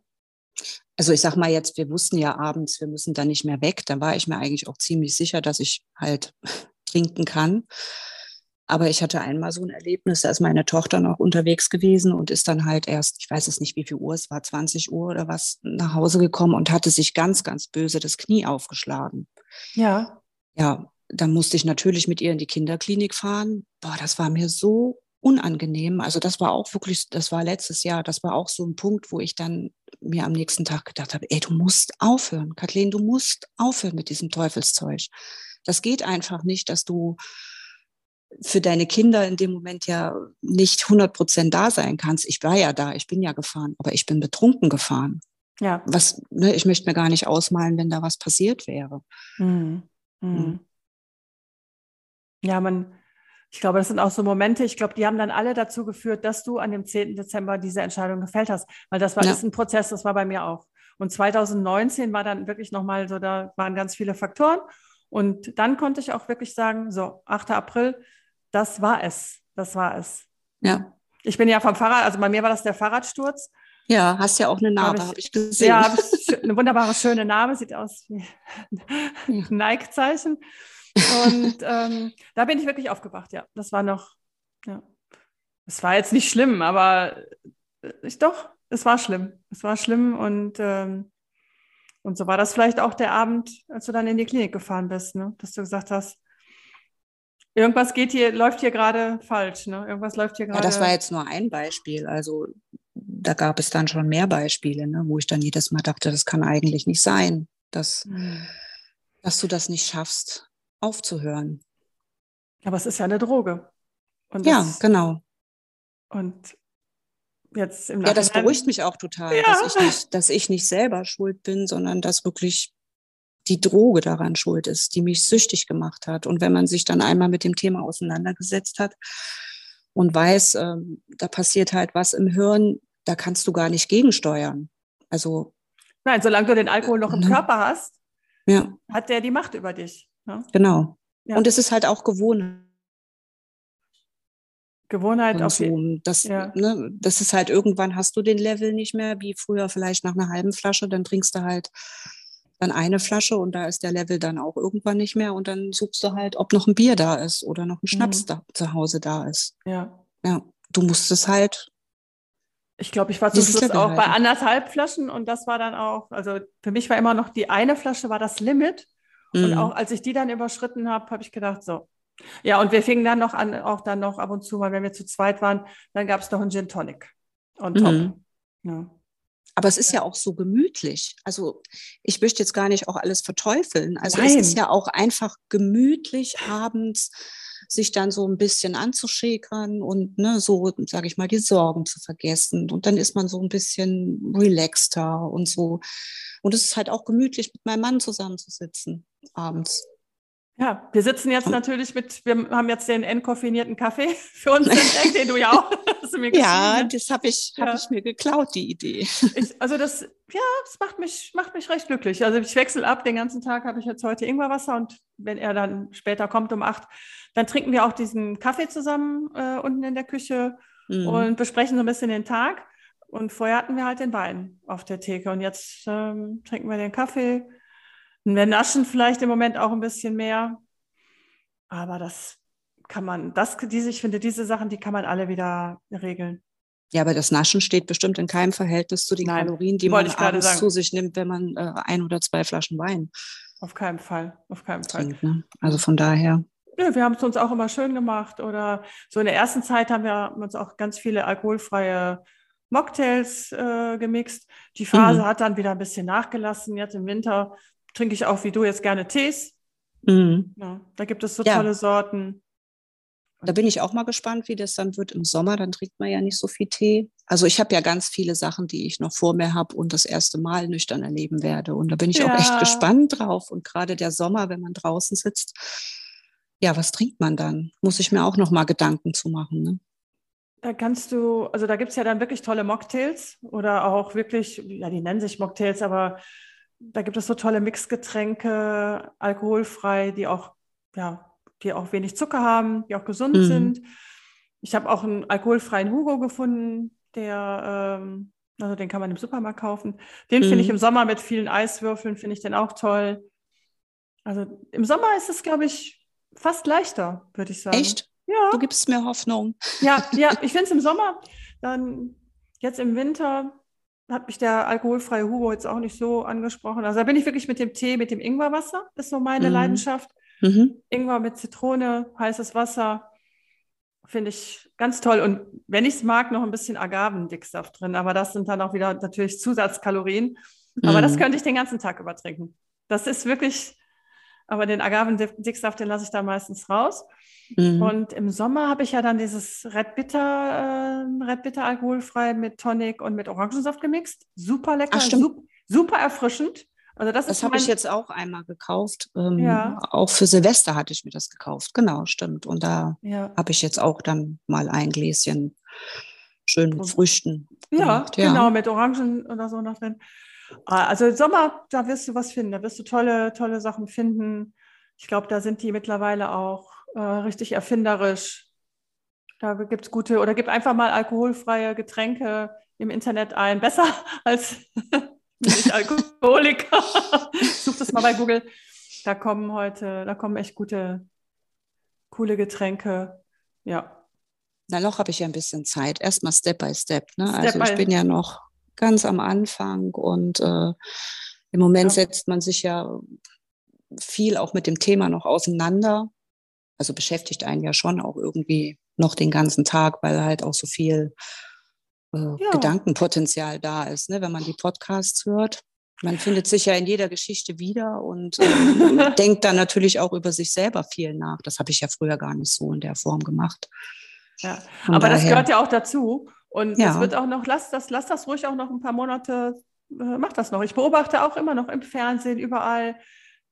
Also ich sag mal jetzt, wir wussten ja abends, wir müssen da nicht mehr weg. Da war ich mir eigentlich auch ziemlich sicher, dass ich halt trinken kann. Aber ich hatte einmal so ein Erlebnis, da ist meine Tochter noch unterwegs gewesen und ist dann halt erst, ich weiß es nicht, wie viel Uhr es war, 20 Uhr oder was, nach Hause gekommen und hatte sich ganz, ganz böse das Knie aufgeschlagen. Ja. Ja, dann musste ich natürlich mit ihr in die Kinderklinik fahren. Boah, das war mir so unangenehm. Also das war auch wirklich, das war letztes Jahr, das war auch so ein Punkt, wo ich dann mir am nächsten Tag gedacht habe, ey, du musst aufhören, Kathleen, du musst aufhören mit diesem Teufelszeug. Das geht einfach nicht, dass du für deine Kinder in dem Moment ja nicht 100 Prozent da sein kannst. Ich war ja da, ich bin ja gefahren, aber ich bin betrunken gefahren. Ja. Was, ne, ich möchte mir gar nicht ausmalen, wenn da was passiert wäre. Mhm. Mhm. Ja, man, ich glaube, das sind auch so Momente, ich glaube, die haben dann alle dazu geführt, dass du an dem 10. Dezember diese Entscheidung gefällt hast. Weil das war ja. ist ein Prozess, das war bei mir auch. Und 2019 war dann wirklich nochmal so, da waren ganz viele Faktoren. Und dann konnte ich auch wirklich sagen, so, 8. April, das war es. Das war es. Ja. Ich bin ja vom Fahrrad, also bei mir war das der Fahrradsturz. Ja, hast ja auch eine Narbe, habe ich, hab ich, gesehen. Ja, eine wunderbare, schöne Narbe, sieht aus wie ein Nike-Zeichen. Und ähm, da bin ich wirklich aufgewacht, ja. Das war noch, ja. Es war jetzt nicht schlimm, aber äh, ich doch, es war schlimm. Es war schlimm und, ähm, und so war das vielleicht auch der Abend, als du dann in die Klinik gefahren bist, ne? dass du gesagt hast, irgendwas geht hier, läuft hier gerade falsch, ne? Irgendwas läuft hier gerade. Ja, das war jetzt nur ein Beispiel. Also da gab es dann schon mehr Beispiele, ne? wo ich dann jedes Mal dachte, das kann eigentlich nicht sein, dass, mhm. dass du das nicht schaffst aufzuhören. Aber es ist ja eine Droge. Und ja, das, genau. Und jetzt im Nachhinein. Ja, das beruhigt mich auch total, ja. dass, ich nicht, dass ich nicht selber schuld bin, sondern dass wirklich die Droge daran schuld ist, die mich süchtig gemacht hat. Und wenn man sich dann einmal mit dem Thema auseinandergesetzt hat und weiß, äh, da passiert halt was im Hirn, da kannst du gar nicht gegensteuern. Also. Nein, solange du den Alkohol noch im ne? Körper hast, ja. hat der die Macht über dich. Ne? Genau. Ja. Und es ist halt auch Gewohnheit. Gewohnheit auf so. das, ja. ne, das ist halt irgendwann hast du den Level nicht mehr, wie früher vielleicht nach einer halben Flasche, dann trinkst du halt dann eine Flasche und da ist der Level dann auch irgendwann nicht mehr und dann suchst du halt, ob noch ein Bier da ist oder noch ein Schnaps mhm. da, zu Hause da ist. Ja. Ja, du musst es halt. Ich glaube, ich war zum Schluss auch bei anderthalb Flaschen und das war dann auch, also für mich war immer noch die eine Flasche war das Limit Mhm. Und auch als ich die dann überschritten habe, habe ich gedacht, so. Ja, und wir fingen dann noch an, auch dann noch ab und zu mal, wenn wir zu zweit waren, dann gab es noch einen Gin Tonic on top. Mhm. Ja. Aber es ist ja auch so gemütlich. Also ich möchte jetzt gar nicht auch alles verteufeln. Also Nein. es ist ja auch einfach gemütlich abends sich dann so ein bisschen anzuschäkern und ne, so, sage ich mal, die Sorgen zu vergessen. Und dann ist man so ein bisschen relaxter und so. Und es ist halt auch gemütlich, mit meinem Mann zusammenzusitzen abends. Ja, wir sitzen jetzt natürlich mit, wir haben jetzt den entkoffinierten Kaffee für uns entdeckt, den du ja auch hast du mir Ja, das habe ich, ja. hab ich mir geklaut, die Idee. Ich, also das, ja, das macht mich, macht mich recht glücklich. Also ich wechsle ab, den ganzen Tag habe ich jetzt heute Ingwerwasser und wenn er dann später kommt um acht, dann trinken wir auch diesen Kaffee zusammen äh, unten in der Küche mhm. und besprechen so ein bisschen den Tag. Und vorher hatten wir halt den Wein auf der Theke und jetzt ähm, trinken wir den Kaffee wir naschen vielleicht im Moment auch ein bisschen mehr. Aber das kann man, das, diese, ich finde, diese Sachen, die kann man alle wieder regeln. Ja, aber das Naschen steht bestimmt in keinem Verhältnis zu den Nein, Kalorien, die man abends zu sich nimmt, wenn man äh, ein oder zwei Flaschen Wein. Auf keinen Fall, auf keinen Fall. Trinkt, ne? Also von daher. Ja, wir haben es uns auch immer schön gemacht. Oder so in der ersten Zeit haben wir uns auch ganz viele alkoholfreie Mocktails äh, gemixt. Die Phase mhm. hat dann wieder ein bisschen nachgelassen. Jetzt im Winter trinke ich auch wie du jetzt gerne Tees. Mhm. Ja, da gibt es so ja. tolle Sorten. Da bin ich auch mal gespannt, wie das dann wird im Sommer. Dann trinkt man ja nicht so viel Tee. Also ich habe ja ganz viele Sachen, die ich noch vor mir habe und das erste Mal nüchtern erleben werde. Und da bin ich ja. auch echt gespannt drauf. Und gerade der Sommer, wenn man draußen sitzt, ja, was trinkt man dann? Muss ich mir auch noch mal Gedanken zu machen. Ne? Da kannst du, also da gibt es ja dann wirklich tolle Mocktails oder auch wirklich, ja, die nennen sich Mocktails, aber da gibt es so tolle Mixgetränke, alkoholfrei, die auch, ja, die auch wenig Zucker haben, die auch gesund mhm. sind. Ich habe auch einen alkoholfreien Hugo gefunden, der, ähm, also den kann man im Supermarkt kaufen. Den mhm. finde ich mhm. im Sommer mit vielen Eiswürfeln, finde ich den auch toll. Also im Sommer ist es, glaube ich, fast leichter, würde ich sagen. Echt? Ja. Du gibst mir Hoffnung. Ja, ja, ich finde es im Sommer, dann jetzt im Winter hat mich der alkoholfreie Hugo jetzt auch nicht so angesprochen. Also da bin ich wirklich mit dem Tee, mit dem Ingwerwasser, ist so meine mhm. Leidenschaft. Mhm. Ingwer mit Zitrone, heißes Wasser, finde ich ganz toll. Und wenn ich es mag, noch ein bisschen Agavendicksaft drin. Aber das sind dann auch wieder natürlich Zusatzkalorien. Aber mhm. das könnte ich den ganzen Tag übertrinken. Das ist wirklich, aber den Agavendicksaft, den lasse ich da meistens raus. Mhm. Und im Sommer habe ich ja dann dieses Red Bitter, äh, Red Bitter alkoholfrei mit Tonic und mit Orangensaft gemixt. Super lecker, Ach, super, super erfrischend. Also das, das habe ich jetzt auch einmal gekauft. Ähm, ja. Auch für Silvester hatte ich mir das gekauft. Genau, stimmt. Und da ja. habe ich jetzt auch dann mal ein Gläschen schön mit Früchten. Ja, gemacht. ja, genau, mit Orangen oder so noch drin. Ah, also im Sommer, da wirst du was finden. Da wirst du tolle, tolle Sachen finden. Ich glaube, da sind die mittlerweile auch äh, richtig erfinderisch. Da gibt es gute, oder gib einfach mal alkoholfreie Getränke im Internet ein. Besser als nicht Alkoholiker. Such das mal bei Google. Da kommen heute, da kommen echt gute, coole Getränke. Ja. Na, noch habe ich ja ein bisschen Zeit. Erstmal Step by Step. Ne? Step also ich bin ja noch ganz am Anfang und äh, im Moment ja. setzt man sich ja viel auch mit dem Thema noch auseinander also beschäftigt einen ja schon auch irgendwie noch den ganzen Tag, weil halt auch so viel äh, ja. Gedankenpotenzial da ist, ne? wenn man die Podcasts hört. Man findet sich ja in jeder Geschichte wieder und äh, denkt dann natürlich auch über sich selber viel nach. Das habe ich ja früher gar nicht so in der Form gemacht. Ja, Von aber daher, das gehört ja auch dazu. Und ja. das wird auch noch, lass das, lass das ruhig auch noch ein paar Monate, äh, mach das noch. Ich beobachte auch immer noch im Fernsehen, überall.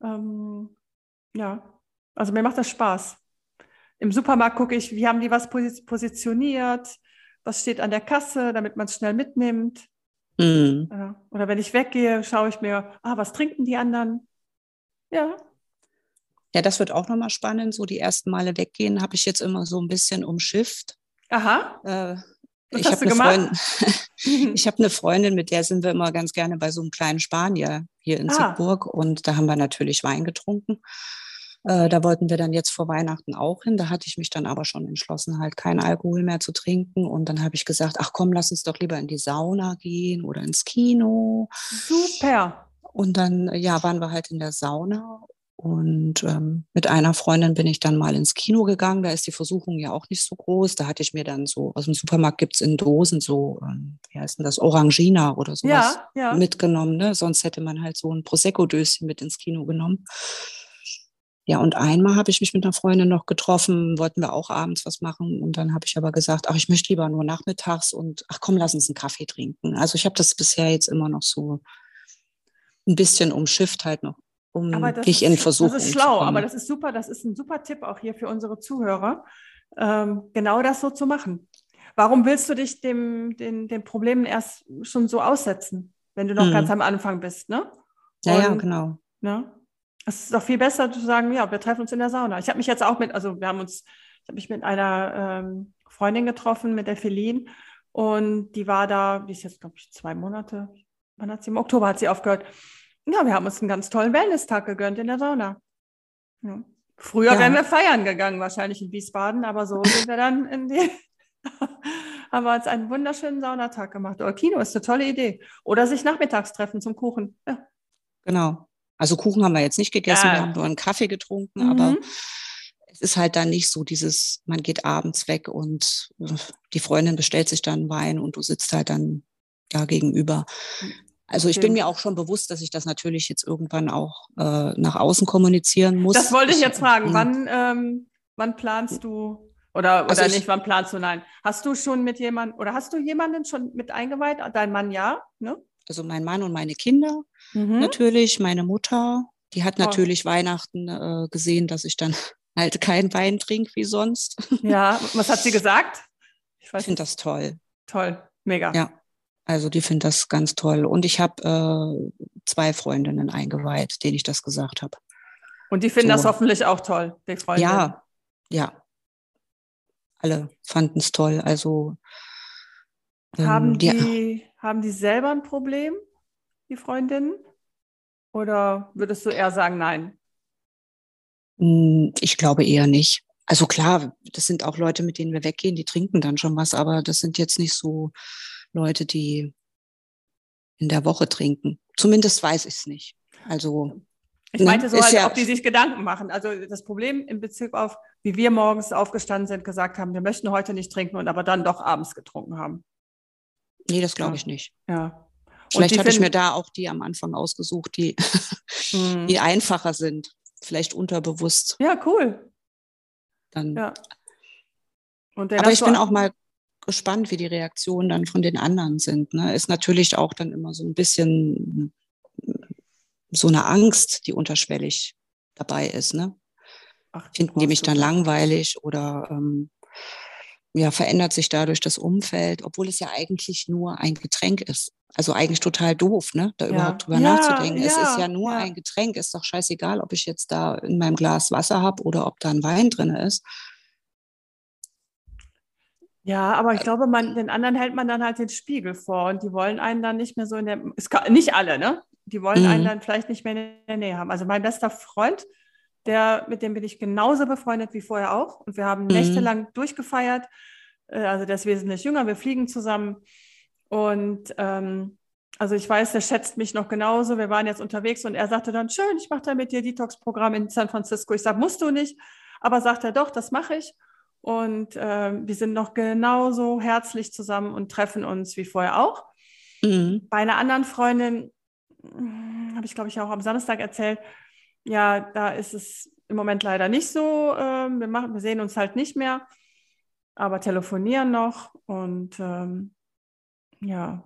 Ähm, ja, also mir macht das Spaß. Im Supermarkt gucke ich, wie haben die was positioniert, was steht an der Kasse, damit man es schnell mitnimmt. Mhm. Oder wenn ich weggehe, schaue ich mir, ah, was trinken die anderen? Ja. Ja, das wird auch nochmal spannend. So die ersten Male weggehen, habe ich jetzt immer so ein bisschen umschifft. Aha. Äh, was ich habe eine, Freundin, ich hab eine Freundin, mit der sind wir immer ganz gerne bei so einem kleinen Spanier hier in ah. Siegburg und da haben wir natürlich Wein getrunken. Äh, da wollten wir dann jetzt vor Weihnachten auch hin. Da hatte ich mich dann aber schon entschlossen, halt keinen Alkohol mehr zu trinken. Und dann habe ich gesagt, ach komm, lass uns doch lieber in die Sauna gehen oder ins Kino. Super. Und dann, ja, waren wir halt in der Sauna. Und ähm, mit einer Freundin bin ich dann mal ins Kino gegangen. Da ist die Versuchung ja auch nicht so groß. Da hatte ich mir dann so, aus dem Supermarkt gibt es in Dosen so, ähm, wie heißt denn das, Orangina oder sowas Ja, ja. mitgenommen. Ne? Sonst hätte man halt so ein Prosecco-Döschen mit ins Kino genommen. Ja, und einmal habe ich mich mit einer Freundin noch getroffen, wollten wir auch abends was machen. Und dann habe ich aber gesagt, ach, ich möchte lieber nur nachmittags und ach komm, lass uns einen Kaffee trinken. Also ich habe das bisher jetzt immer noch so ein bisschen umschifft halt noch, um Aber das nicht ist, in Versuchung Das ist schlau, aber das ist super. Das ist ein super Tipp auch hier für unsere Zuhörer, ähm, genau das so zu machen. Warum willst du dich dem, den, den Problemen erst schon so aussetzen, wenn du noch Mhm. ganz am Anfang bist, ne? ja, ja, Und- genau. Ne? Es ist doch viel besser zu sagen, ja, wir treffen uns in der Sauna. Ich habe mich jetzt auch mit, also wir haben uns, ich habe mich mit einer ähm, Freundin getroffen, mit der Feline, und die war da, die ist jetzt, glaube ich, zwei Monate, wann hat sie, im Oktober hat sie aufgehört. Ja, wir haben uns einen ganz tollen Wellness-Tag gegönnt in der Sauna. Ja. Früher Ja. wären wir feiern gegangen, wahrscheinlich in Wiesbaden, aber so sind wir dann in die, haben wir uns einen wunderschönen Saunatag gemacht. Oder Kino ist eine tolle Idee. Oder sich nachmittags treffen zum Kuchen. Ja. Genau. Also Kuchen haben wir jetzt nicht gegessen, Ja. wir haben nur einen Kaffee getrunken, aber Mhm. es ist halt dann nicht so dieses, man geht abends weg und äh, die Freundin bestellt sich dann Wein und du sitzt halt dann da gegenüber. Also ich bin Okay. mir auch schon bewusst, dass ich das natürlich jetzt irgendwann auch äh, nach außen kommunizieren muss. Das wollte ich jetzt fragen. ja. Wann, ähm, wann planst du, oder, oder Also ich- nicht, wann planst du? Nein. Hast du schon mit jemandem, oder hast du jemanden schon mit eingeweiht? Dein Mann ja, ne? Also mein Mann und meine Kinder Mhm. natürlich, meine Mutter, die hat Oh. natürlich Weihnachten äh, gesehen, dass ich dann halt keinen Wein trinke wie sonst. Ja, was hat sie gesagt? Ich Ich finde das toll. Toll, mega. Ja. Also die finden das ganz toll. Und ich habe äh, zwei Freundinnen eingeweiht, denen ich das gesagt habe. Und die finden So. das hoffentlich auch toll, die Freunde. Ja, ja. Alle fanden es toll. Also ähm, Haben die, die, haben die selber ein Problem, die Freundinnen? Oder würdest du eher sagen, nein? mh, ich glaube eher nicht. Also klar, das sind auch Leute, mit denen wir weggehen, die trinken dann schon was, aber das sind jetzt nicht so Leute, die in der Woche trinken. Zumindest weiß ich es nicht. Also Ich Ne? meinte so Ist halt, ja- ob die sich Gedanken machen. Also das Problem in Bezug auf, wie wir morgens aufgestanden sind, gesagt haben, wir möchten heute nicht trinken und aber dann doch abends getrunken haben. Nee, das glaube Ja. ich nicht. Ja. Vielleicht hatte ich mir da auch die am Anfang ausgesucht, die, Mhm. die einfacher sind. Vielleicht unterbewusst Ja, cool. dann. Ja. Aber ich bin auch mal gespannt, wie die Reaktionen dann von den anderen sind. Ne? Ist natürlich auch dann immer so ein bisschen so eine Angst, die unterschwellig dabei ist. Ne? Ach, Finden die mich dann langweilig oder ähm, ja, verändert sich dadurch das Umfeld, obwohl es ja eigentlich nur ein Getränk ist. Also eigentlich total doof, ne? da Ja. überhaupt drüber Ja, nachzudenken. Es ist ja, ja nur ja. ein Getränk, ist doch scheißegal, ob ich jetzt da in meinem Glas Wasser habe oder ob da ein Wein drin ist. Ja, aber ich glaube, man, den anderen hält man dann halt den Spiegel vor und die wollen einen dann nicht mehr so in der, kann, nicht alle, ne? Die wollen einen Mhm. dann vielleicht nicht mehr in der Nähe haben. Also mein bester Freund, der, mit dem bin ich genauso befreundet wie vorher auch und wir haben Mhm. nächtelang durchgefeiert. Äh, Also der ist wesentlich jünger, wir fliegen zusammen und ähm, also ich weiß, der schätzt mich noch genauso. Wir waren jetzt unterwegs und er sagte dann, schön, ich mache da mit dir Detox-Programm in San Francisco. Ich sage, musst du nicht. Aber sagt er, doch, das mache ich. Und ähm, wir sind noch genauso herzlich zusammen und treffen uns wie vorher auch. Mhm. Bei einer anderen Freundin hm, habe ich, glaube ich, auch am Samstag erzählt, ja, da ist es im Moment leider nicht so. Ähm, wir, machen, wir sehen uns halt nicht mehr, aber telefonieren noch und ähm, ja.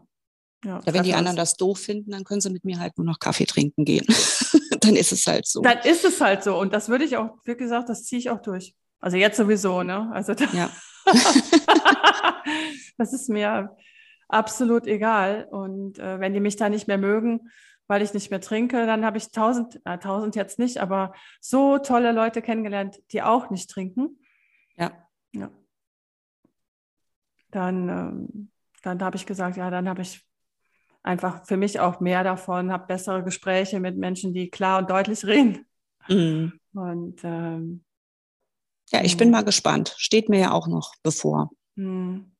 ja Ja, wenn die anderen uns. das doof finden, dann können sie mit mir halt nur noch Kaffee trinken gehen. dann ist es halt so. Dann ist es halt so. Und das würde ich auch, wie gesagt, das ziehe ich auch durch. Also jetzt sowieso, ne? Also da, Ja. das ist mir absolut egal. Und äh, wenn die mich da nicht mehr mögen, weil ich nicht mehr trinke, dann habe ich tausend, äh, tausend jetzt nicht, aber so tolle Leute kennengelernt, die auch nicht trinken. Ja. Ja. Dann, ähm, dann habe ich gesagt, ja, dann habe ich einfach für mich auch mehr davon, habe bessere Gespräche mit Menschen, die klar und deutlich reden. Mhm. Und ähm, Ja, ich bin Mhm. mal gespannt. Steht mir ja auch noch bevor. hm.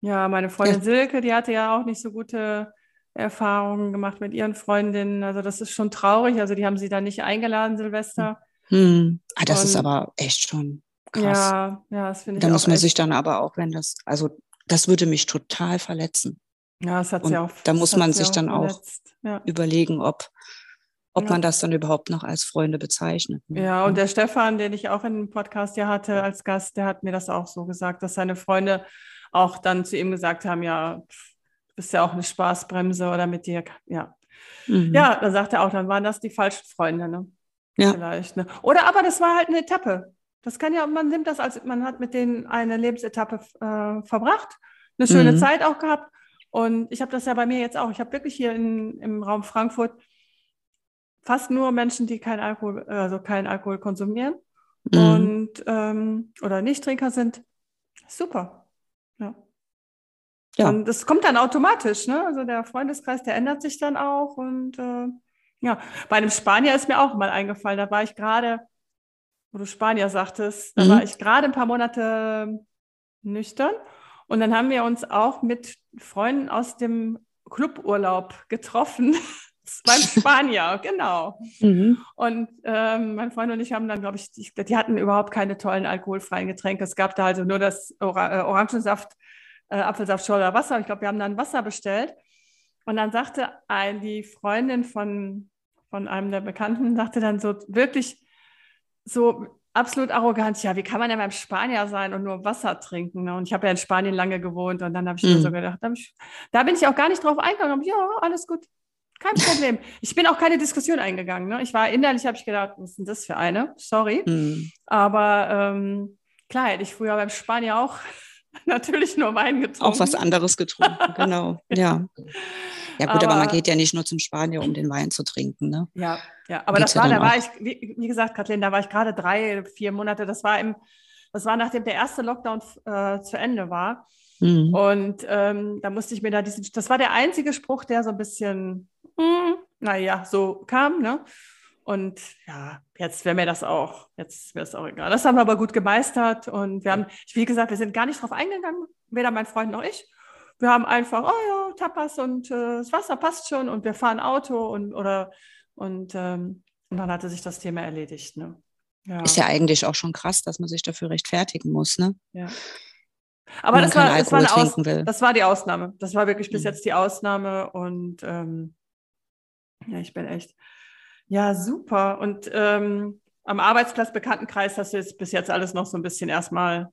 ja, meine Freundin Silke, die hatte ja auch nicht so gute Erfahrungen gemacht mit ihren Freundinnen. Also das ist schon traurig. Also die haben sie da nicht eingeladen, Silvester. Hm. Ah, das Und, ist aber echt schon krass. Ja, ja, das finde ich. Da muss man echt. sich dann aber auch, wenn das, also das würde mich total verletzen. Ja, das hat sie auch. da muss man sich dann auch verletzt. Ja. überlegen, ob, ob Ja. man das dann überhaupt noch als Freunde bezeichnet. ne? Ja, und der Stefan, den ich auch in dem Podcast ja hatte als Gast, der hat mir das auch so gesagt, dass seine Freunde auch dann zu ihm gesagt haben, ja, pff, bist ja auch eine Spaßbremse oder mit dir, ja. Mhm. Ja, da sagt er auch, dann waren das die falschen Freunde, ne? Ja. Vielleicht, ne? Oder aber das war halt eine Etappe. Das kann ja, man nimmt das als, man hat mit denen eine Lebensetappe äh, verbracht, eine schöne Mhm. Zeit auch gehabt. Und ich habe das ja bei mir jetzt auch. Ich habe wirklich hier in, im Raum Frankfurt fast nur Menschen, die kein Alkohol, also keinen Alkohol konsumieren Mhm. und ähm, oder Nichttrinker sind. Super. Ja. Ja. Und das kommt dann automatisch, ne? Also der Freundeskreis, der ändert sich dann auch. Und äh, ja, bei einem Spanier ist mir auch mal eingefallen, da war ich gerade, wo du Spanier sagtest, da Mhm. war ich gerade ein paar Monate nüchtern. Und dann haben wir uns auch mit Freunden aus dem Cluburlaub getroffen. Beim Spanier, genau. Mhm. Und ähm, mein Freund und ich haben dann, glaube ich, die, die hatten überhaupt keine tollen alkoholfreien Getränke. Es gab da also nur das Ora äh, Orangensaft, äh, Apfelsaft, Scholler Wasser. Ich glaube, wir haben dann Wasser bestellt. Und dann sagte ein, die Freundin von, von einem der Bekannten, sagte dann so wirklich so absolut arrogant, ja, wie kann man denn beim Spanier sein und nur Wasser trinken? Ne? Und ich habe ja in Spanien lange gewohnt und dann habe ich mir Mhm. so gedacht, da, ich, da bin ich auch gar nicht drauf eingegangen. Ja, alles gut. Kein Problem. Ich bin auch keine Diskussion eingegangen. Ne? Ich war innerlich, habe ich gedacht, was ist denn das für eine? Sorry. Mhm. Aber ähm, klar, hätte ich früher beim Spanier auch natürlich nur Wein getrunken. Auch was anderes getrunken, genau. Ja. Ja gut, aber, man Aber- geht ja nicht nur zum Spanier, um den Wein zu trinken, ne? Ja, ja. Aber Geht's das war, da war ich, wie, wie gesagt, Kathleen, da war ich gerade drei, vier Monate. Das war im, das war nachdem der erste Lockdown äh, zu Ende war. Mhm. Und ähm, da musste ich mir da diesen, das war der einzige Spruch, der so ein bisschen, hm, naja, so kam, ne? Und ja, jetzt wäre mir das auch, jetzt wäre es auch egal. Das haben wir aber gut gemeistert und wir haben, wie gesagt, wir sind gar nicht drauf eingegangen, weder mein Freund noch ich. Wir haben einfach, oh ja, Tapas und äh, das Wasser passt schon und wir fahren Auto und oder und, ähm, und dann hatte sich das Thema erledigt. Ne? Ja. Ist ja eigentlich auch schon krass, dass man sich dafür rechtfertigen muss, ne? Ja. Aber das war, das, war Aus, das war die Ausnahme. Das war wirklich bis Mhm. jetzt die Ausnahme und ähm, ja, ich bin echt, ja, super. Und ähm, am Arbeitsplatz, Bekanntenkreis, hast du jetzt bis jetzt alles noch so ein bisschen erstmal,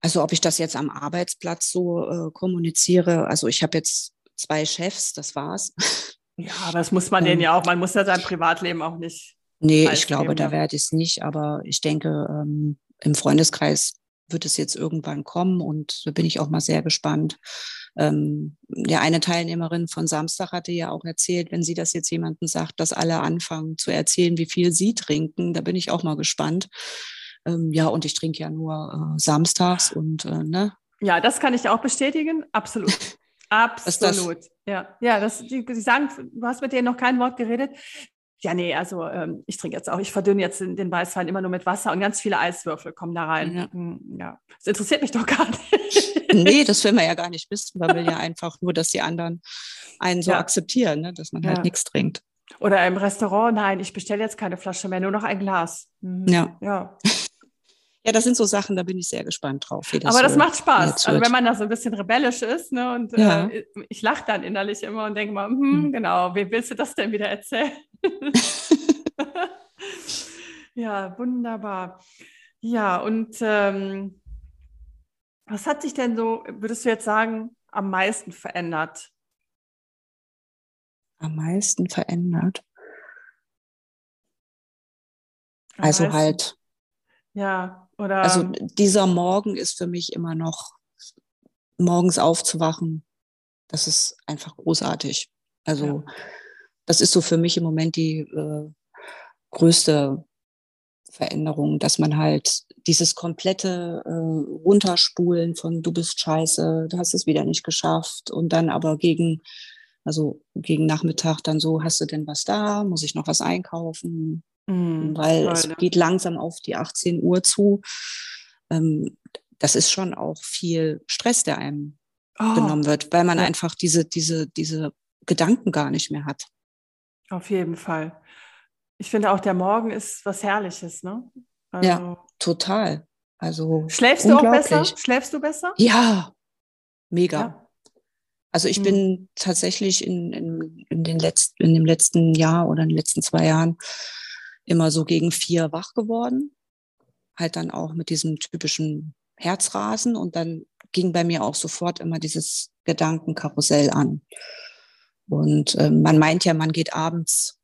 Also ob ich das jetzt am Arbeitsplatz so äh, kommuniziere, also ich habe jetzt zwei Chefs, das war's. ja, aber das muss man denen Ähm. ja auch, man muss ja sein Privatleben auch nicht. Nee, ich glaube, da ja. werde ich es nicht, aber ich denke, ähm, im Freundeskreis wird es jetzt irgendwann kommen und da bin ich auch mal sehr gespannt. Ähm, der eine Teilnehmerin von Samstag hatte ja auch erzählt, wenn sie das jetzt jemandem sagt, dass alle anfangen zu erzählen, wie viel sie trinken, da bin ich auch mal gespannt. Ähm, ja, und ich trinke ja nur äh, samstags und äh, ne, Ja, das kann ich auch bestätigen. Absolut. Absolut. Ja, ja, das, die, die sagen, du hast mit denen noch kein Wort geredet. Ja, nee, also ähm, ich trinke jetzt auch, ich verdünne jetzt den, den Weißwein immer nur mit Wasser und ganz viele Eiswürfel kommen da rein. Ja. Hm, ja. Das interessiert mich doch gar nicht. nee, das will man ja gar nicht wissen. Man will ja einfach nur, dass die anderen einen so Ja. akzeptieren, ne? dass man halt nichts trinkt. Oder im Restaurant, nein, ich bestelle jetzt keine Flasche mehr, nur noch ein Glas. Mhm. Ja. ja. Ja, das sind so Sachen, da bin ich sehr gespannt drauf. Das Aber das so macht Spaß. Also wenn man da so ein bisschen rebellisch ist, ne, und Ja. äh, ich lache dann innerlich immer und denke mal, hm, Mhm. genau, wie willst du das denn wieder erzählen? ja, wunderbar. Ja, und ähm, was hat sich denn so, würdest du jetzt sagen, am meisten verändert? am meisten verändert. Am Also meisten? halt, Ja, oder also dieser Morgen ist für mich immer noch morgens aufzuwachen. Das ist einfach großartig. Also das ist so für mich im Moment die äh, größte Veränderung, dass man halt dieses komplette äh, Runterspulen von du bist scheiße, du hast es wieder nicht geschafft und dann aber gegen, also gegen Nachmittag dann so, hast du denn was da? Muss ich noch was einkaufen? Hm, weil toll, es ne? geht langsam auf die 18 Uhr zu. Ähm, das ist schon auch viel Stress, der einem oh. genommen wird, weil man ja. einfach diese, diese, diese Gedanken gar nicht mehr hat. Auf jeden Fall. Ich finde auch, der Morgen ist was Herrliches, ne? Also, ja, total. Also schläfst du auch besser? Schläfst du besser? Ja, mega. Ja. Also ich mhm. bin tatsächlich in, in, in, den letzten, in dem letzten Jahr oder in den letzten zwei Jahren immer so gegen vier wach geworden. Halt dann auch mit diesem typischen Herzrasen und dann ging bei mir auch sofort immer dieses Gedankenkarussell an. Und äh, man meint ja, man geht abends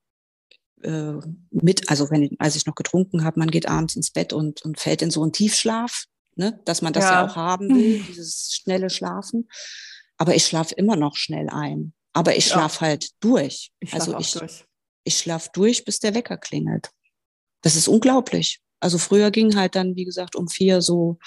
äh, mit, also wenn als ich noch getrunken habe, man geht abends ins Bett und, und fällt in so einen Tiefschlaf, ne? dass man das ja, ja auch haben will, dieses schnelle Schlafen. Aber ich schlafe immer noch schnell ein. Aber ich schlafe ja. halt durch. Ich also ich, durch. Ich schlafe durch, bis der Wecker klingelt. Das ist unglaublich. Also früher ging halt dann, wie gesagt, um vier so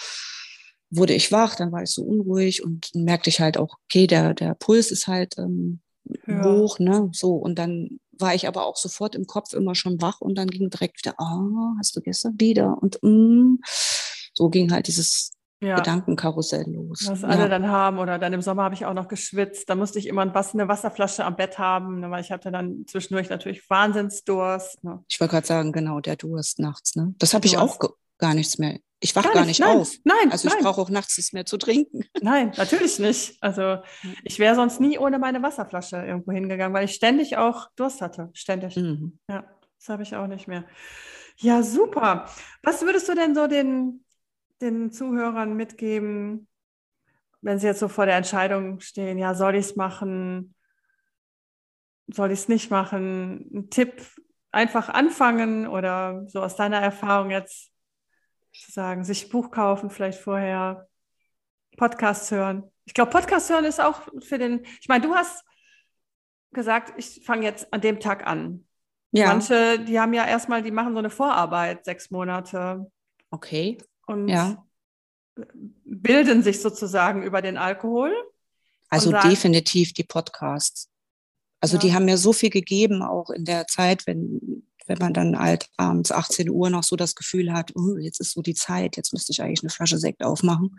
wurde ich wach, dann war ich so unruhig und merkte ich halt auch, okay, der, der Puls ist halt ähm, ja. hoch, ne? So, und dann war ich aber auch sofort im Kopf immer schon wach und dann ging direkt wieder, oh, hast du gestern wieder? Und mm, so ging halt dieses ja. Gedankenkarussell los. Was alle dann haben. Oder dann im Sommer habe ich auch noch geschwitzt. Da musste ich immer eine Wasserflasche am Bett haben, ne, weil ich hatte dann zwischendurch natürlich Wahnsinnsdurst. Ne? Ich wollte gerade sagen, genau, der Durst nachts. Ne? Das habe ich auch gar nichts mehr. Ich wache gar, nicht, nein, auf. Nein, also ich brauche auch nachts nichts mehr zu trinken. Nein, natürlich nicht. Also ich wäre sonst nie ohne meine Wasserflasche irgendwo hingegangen, weil ich ständig auch Durst hatte. Ständig. Mhm. Ja, das habe ich auch nicht mehr. Ja, super. Was würdest du denn so den den Zuhörern mitgeben, wenn sie jetzt so vor der Entscheidung stehen, ja, soll ich es machen, soll ich es nicht machen? Ein Tipp, einfach anfangen oder so aus deiner Erfahrung jetzt zu sagen, sich ein Buch kaufen, vielleicht vorher Podcasts hören. Ich glaube, Podcast hören ist auch für den, ich meine, du hast gesagt, ich fange jetzt an dem Tag an. Ja. Manche, die haben ja erstmal, die machen so eine Vorarbeit, sechs Monate. Okay und ja. bilden sich sozusagen über den Alkohol. Also sagen, definitiv die Podcasts. Also ja. die haben mir so viel gegeben, auch in der Zeit, wenn wenn man dann halt abends 18 Uhr noch so das Gefühl hat, oh, jetzt ist so die Zeit, jetzt müsste ich eigentlich eine Flasche Sekt aufmachen.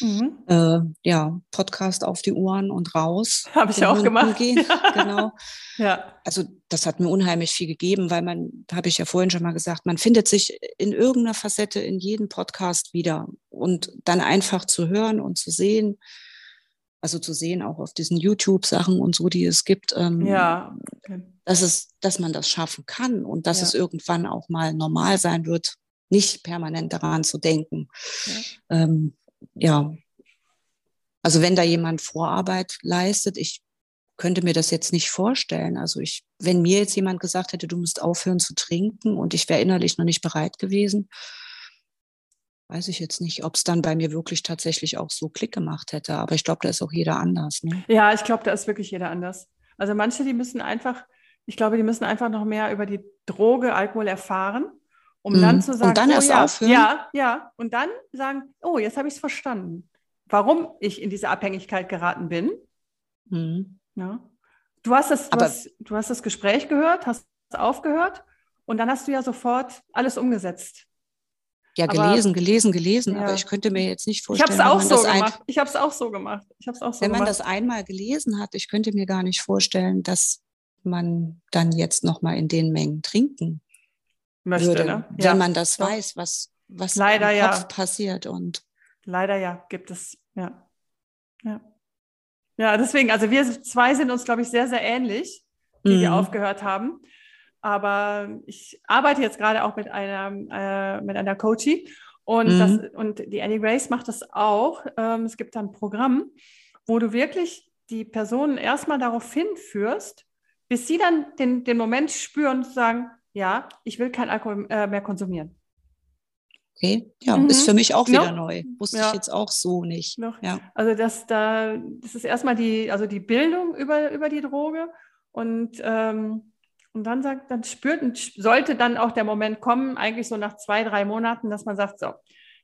Mhm. Äh, ja, Podcast auf die Ohren und raus. Habe ich auch Hunden gemacht. Gehen. genau. ja. Also das hat mir unheimlich viel gegeben, weil man, habe ich ja vorhin schon mal gesagt, man findet sich in irgendeiner Facette in jedem Podcast wieder und dann einfach zu hören und zu sehen, also zu sehen auch auf diesen YouTube-Sachen und so, die es gibt, ähm, ja. dass, es, dass man das schaffen kann und dass ja. es irgendwann auch mal normal sein wird, nicht permanent daran zu denken. Ja. Ähm, ja. Also wenn da jemand Vorarbeit leistet, ich könnte mir das jetzt nicht vorstellen. Also ich, wenn mir jetzt jemand gesagt hätte, du musst aufhören zu trinken und ich wäre innerlich noch nicht bereit gewesen, weiß ich jetzt nicht, ob es dann bei mir wirklich tatsächlich auch so Klick gemacht hätte. Aber ich glaube, da ist auch jeder anders. Ne? Ja, ich glaube, da ist wirklich jeder anders. Also manche, die müssen einfach, ich glaube, die müssen einfach noch mehr über die Droge, Alkohol erfahren, um mhm. dann zu sagen, und dann oh, erst ja, aufhören. Ja, ja. Und dann sagen, oh, jetzt habe ich es verstanden, warum ich in diese Abhängigkeit geraten bin. Mhm. Ja. Du hast das, du, hast, du hast das Gespräch gehört, hast aufgehört und dann hast du ja sofort alles umgesetzt. Ja, gelesen, gelesen, gelesen, ja. aber ich könnte mir jetzt nicht vorstellen. Ich habe es auch so gemacht. Ich habe es auch so gemacht. Ich habe auch so Wenn man das einmal gelesen hat, ich könnte mir gar nicht vorstellen, dass man dann jetzt noch mal in den Mengen trinken Möchte, würde, ne? ja. wenn man das weiß, was was Leider, im Kopf ja. passiert und Leider ja, gibt es ja. Ja. Ja, deswegen, also wir zwei sind uns, glaube ich, sehr, sehr ähnlich, die mhm. wir aufgehört haben. Aber ich arbeite jetzt gerade auch mit einer, äh, mit einer Coachie und, mhm. das, und die Annie Grace macht das auch. Ähm, es gibt ein Programm, wo du wirklich die Personen erstmal darauf hinführst, bis sie dann den, den Moment spüren und sagen, ja, ich will kein Alkohol äh, mehr konsumieren. Okay, ja, mhm. ist für mich auch wieder no? neu. Wusste ja. ich jetzt auch so nicht. Ja. Also das, da, das ist erstmal die, also die Bildung über, über die Droge und ähm, und dann sagt, dann spürt und sollte dann auch der Moment kommen, eigentlich so nach zwei, drei Monaten, dass man sagt, so,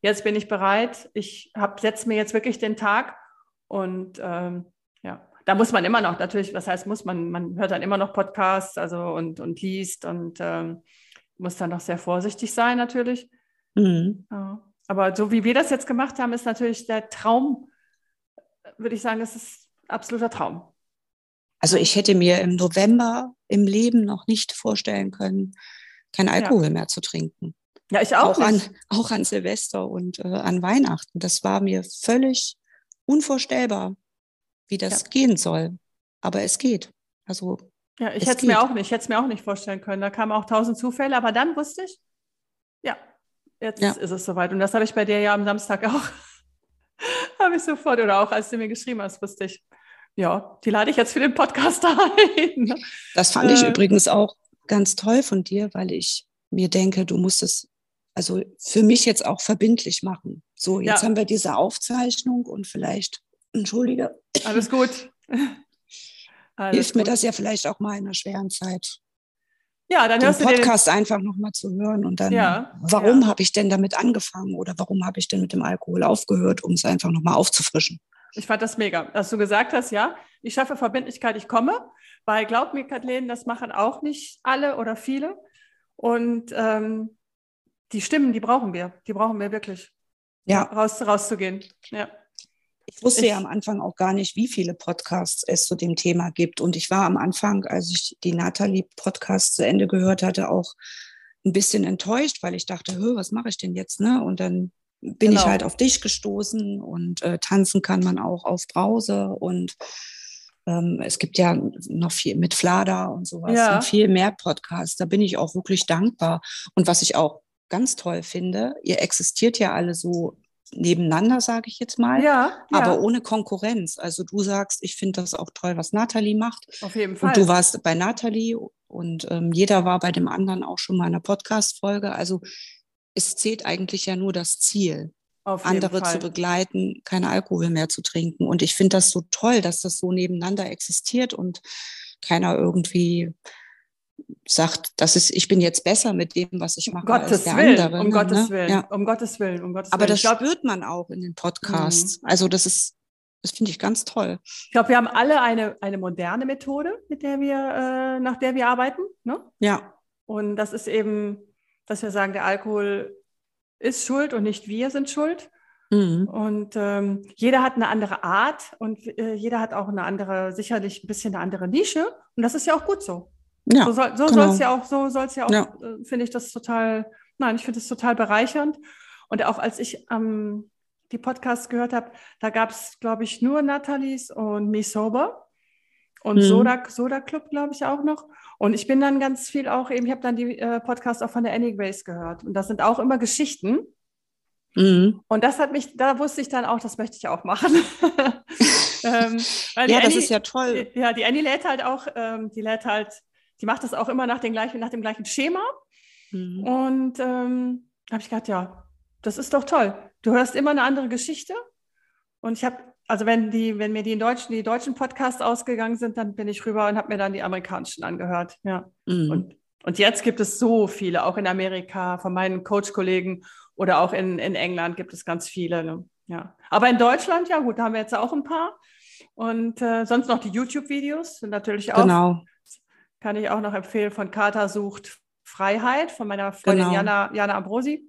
jetzt bin ich bereit, ich setze mir jetzt wirklich den Tag und ähm, ja, da muss man immer noch, natürlich, was heißt muss, man, man hört dann immer noch Podcasts also und, und liest und ähm, muss dann noch sehr vorsichtig sein natürlich. Mhm. Ja. Aber so wie wir das jetzt gemacht haben, ist natürlich der Traum würde ich sagen, das ist absoluter Traum. Also ich hätte mir im November im Leben noch nicht vorstellen können, kein Alkohol ja. mehr zu trinken. Ja, ich auch. Auch, an, auch an Silvester und äh, an Weihnachten. Das war mir völlig unvorstellbar, wie das ja. gehen soll. Aber es geht. Also ja, ich hätte es mir auch nicht, ich hätte es mir auch nicht vorstellen können. Da kamen auch tausend Zufälle, aber dann wusste ich, ja, jetzt ja. ist es soweit. Und das habe ich bei dir ja am Samstag auch. habe ich sofort, oder auch als du mir geschrieben hast, wusste ich, ja, die lade ich jetzt für den Podcast ein. Das fand ich äh, übrigens auch ganz toll von dir, weil ich mir denke, du musst es also für mich jetzt auch verbindlich machen. So, jetzt ja. haben wir diese Aufzeichnung und vielleicht, entschuldige. Alles gut. Alles hilft gut. mir das ja vielleicht auch mal in einer schweren Zeit. Ja, dann hörst den Podcast du den einfach nochmal zu hören und dann, ja, warum ja. habe ich denn damit angefangen oder warum habe ich denn mit dem Alkohol aufgehört, um es einfach nochmal aufzufrischen. Ich fand das mega, dass du gesagt hast, ja, ich schaffe Verbindlichkeit, ich komme. Weil glaub mir, Kathleen, das machen auch nicht alle oder viele. Und ähm, die Stimmen, die brauchen wir. Die brauchen wir wirklich. Ja. Raus, rauszugehen. Ja. Ich wusste ich, ja am Anfang auch gar nicht, wie viele Podcasts es zu dem Thema gibt. Und ich war am Anfang, als ich die Nathalie-Podcast zu Ende gehört hatte, auch ein bisschen enttäuscht, weil ich dachte, was mache ich denn jetzt? Ne? Und dann bin genau. ich halt auf dich gestoßen und äh, tanzen kann man auch auf Brause und ähm, es gibt ja noch viel mit Flada und sowas ja. und viel mehr Podcasts. Da bin ich auch wirklich dankbar. Und was ich auch ganz toll finde, ihr existiert ja alle so nebeneinander, sage ich jetzt mal, ja, aber ja. ohne Konkurrenz. Also du sagst, ich finde das auch toll, was Nathalie macht. Auf jeden Fall. Und du warst bei Nathalie und ähm, jeder war bei dem anderen auch schon mal in einer Podcast-Folge. Also es zählt eigentlich ja nur das Ziel, andere Fall. zu begleiten, keinen Alkohol mehr zu trinken. Und ich finde das so toll, dass das so nebeneinander existiert und keiner irgendwie sagt, das ist, ich bin jetzt besser mit dem, was ich mache. Um Gottes als Willen, andere, um ne? Gottes Willen, ja. um Gottes Willen, um Gottes Aber Willen. das glaub, spürt man auch in den Podcasts. Mhm. Also das ist, das finde ich ganz toll. Ich glaube, wir haben alle eine, eine moderne Methode, mit der wir, äh, nach der wir arbeiten. Ne? Ja. Und das ist eben, dass wir sagen, der Alkohol ist schuld und nicht wir sind schuld. Mhm. Und ähm, jeder hat eine andere Art und äh, jeder hat auch eine andere, sicherlich ein bisschen eine andere Nische. Und das ist ja auch gut so. Ja, so soll, so genau. es ja auch, so soll es ja auch, ja. äh, finde ich das total, nein, ich finde es total bereichernd. Und auch als ich ähm, die Podcasts gehört habe, da gab es, glaube ich, nur Nathalies und Me Sober und mhm. Soda, Soda Club, glaube ich, auch noch. Und ich bin dann ganz viel auch eben, ich habe dann die äh, Podcasts auch von der Annie Grace gehört. Und das sind auch immer Geschichten. Mhm. Und das hat mich, da wusste ich dann auch, das möchte ich auch machen. ähm, ja, Annie, das ist ja toll. Ja, die Annie lädt halt auch, ähm, die lädt halt die macht das auch immer nach, den gleichen, nach dem gleichen Schema. Mhm. Und ähm, habe ich gedacht, ja, das ist doch toll. Du hörst immer eine andere Geschichte. Und ich habe, also wenn die, wenn mir die deutschen, die deutschen Podcasts ausgegangen sind, dann bin ich rüber und habe mir dann die amerikanischen angehört. Ja. Mhm. Und, und jetzt gibt es so viele, auch in Amerika, von meinen Coach-Kollegen oder auch in, in England gibt es ganz viele. Ne? Ja. Aber in Deutschland, ja gut, da haben wir jetzt auch ein paar. Und äh, sonst noch die YouTube-Videos sind natürlich auch. Genau kann ich auch noch empfehlen von Kater sucht Freiheit von meiner Freundin genau. Jana, Jana Ambrosi.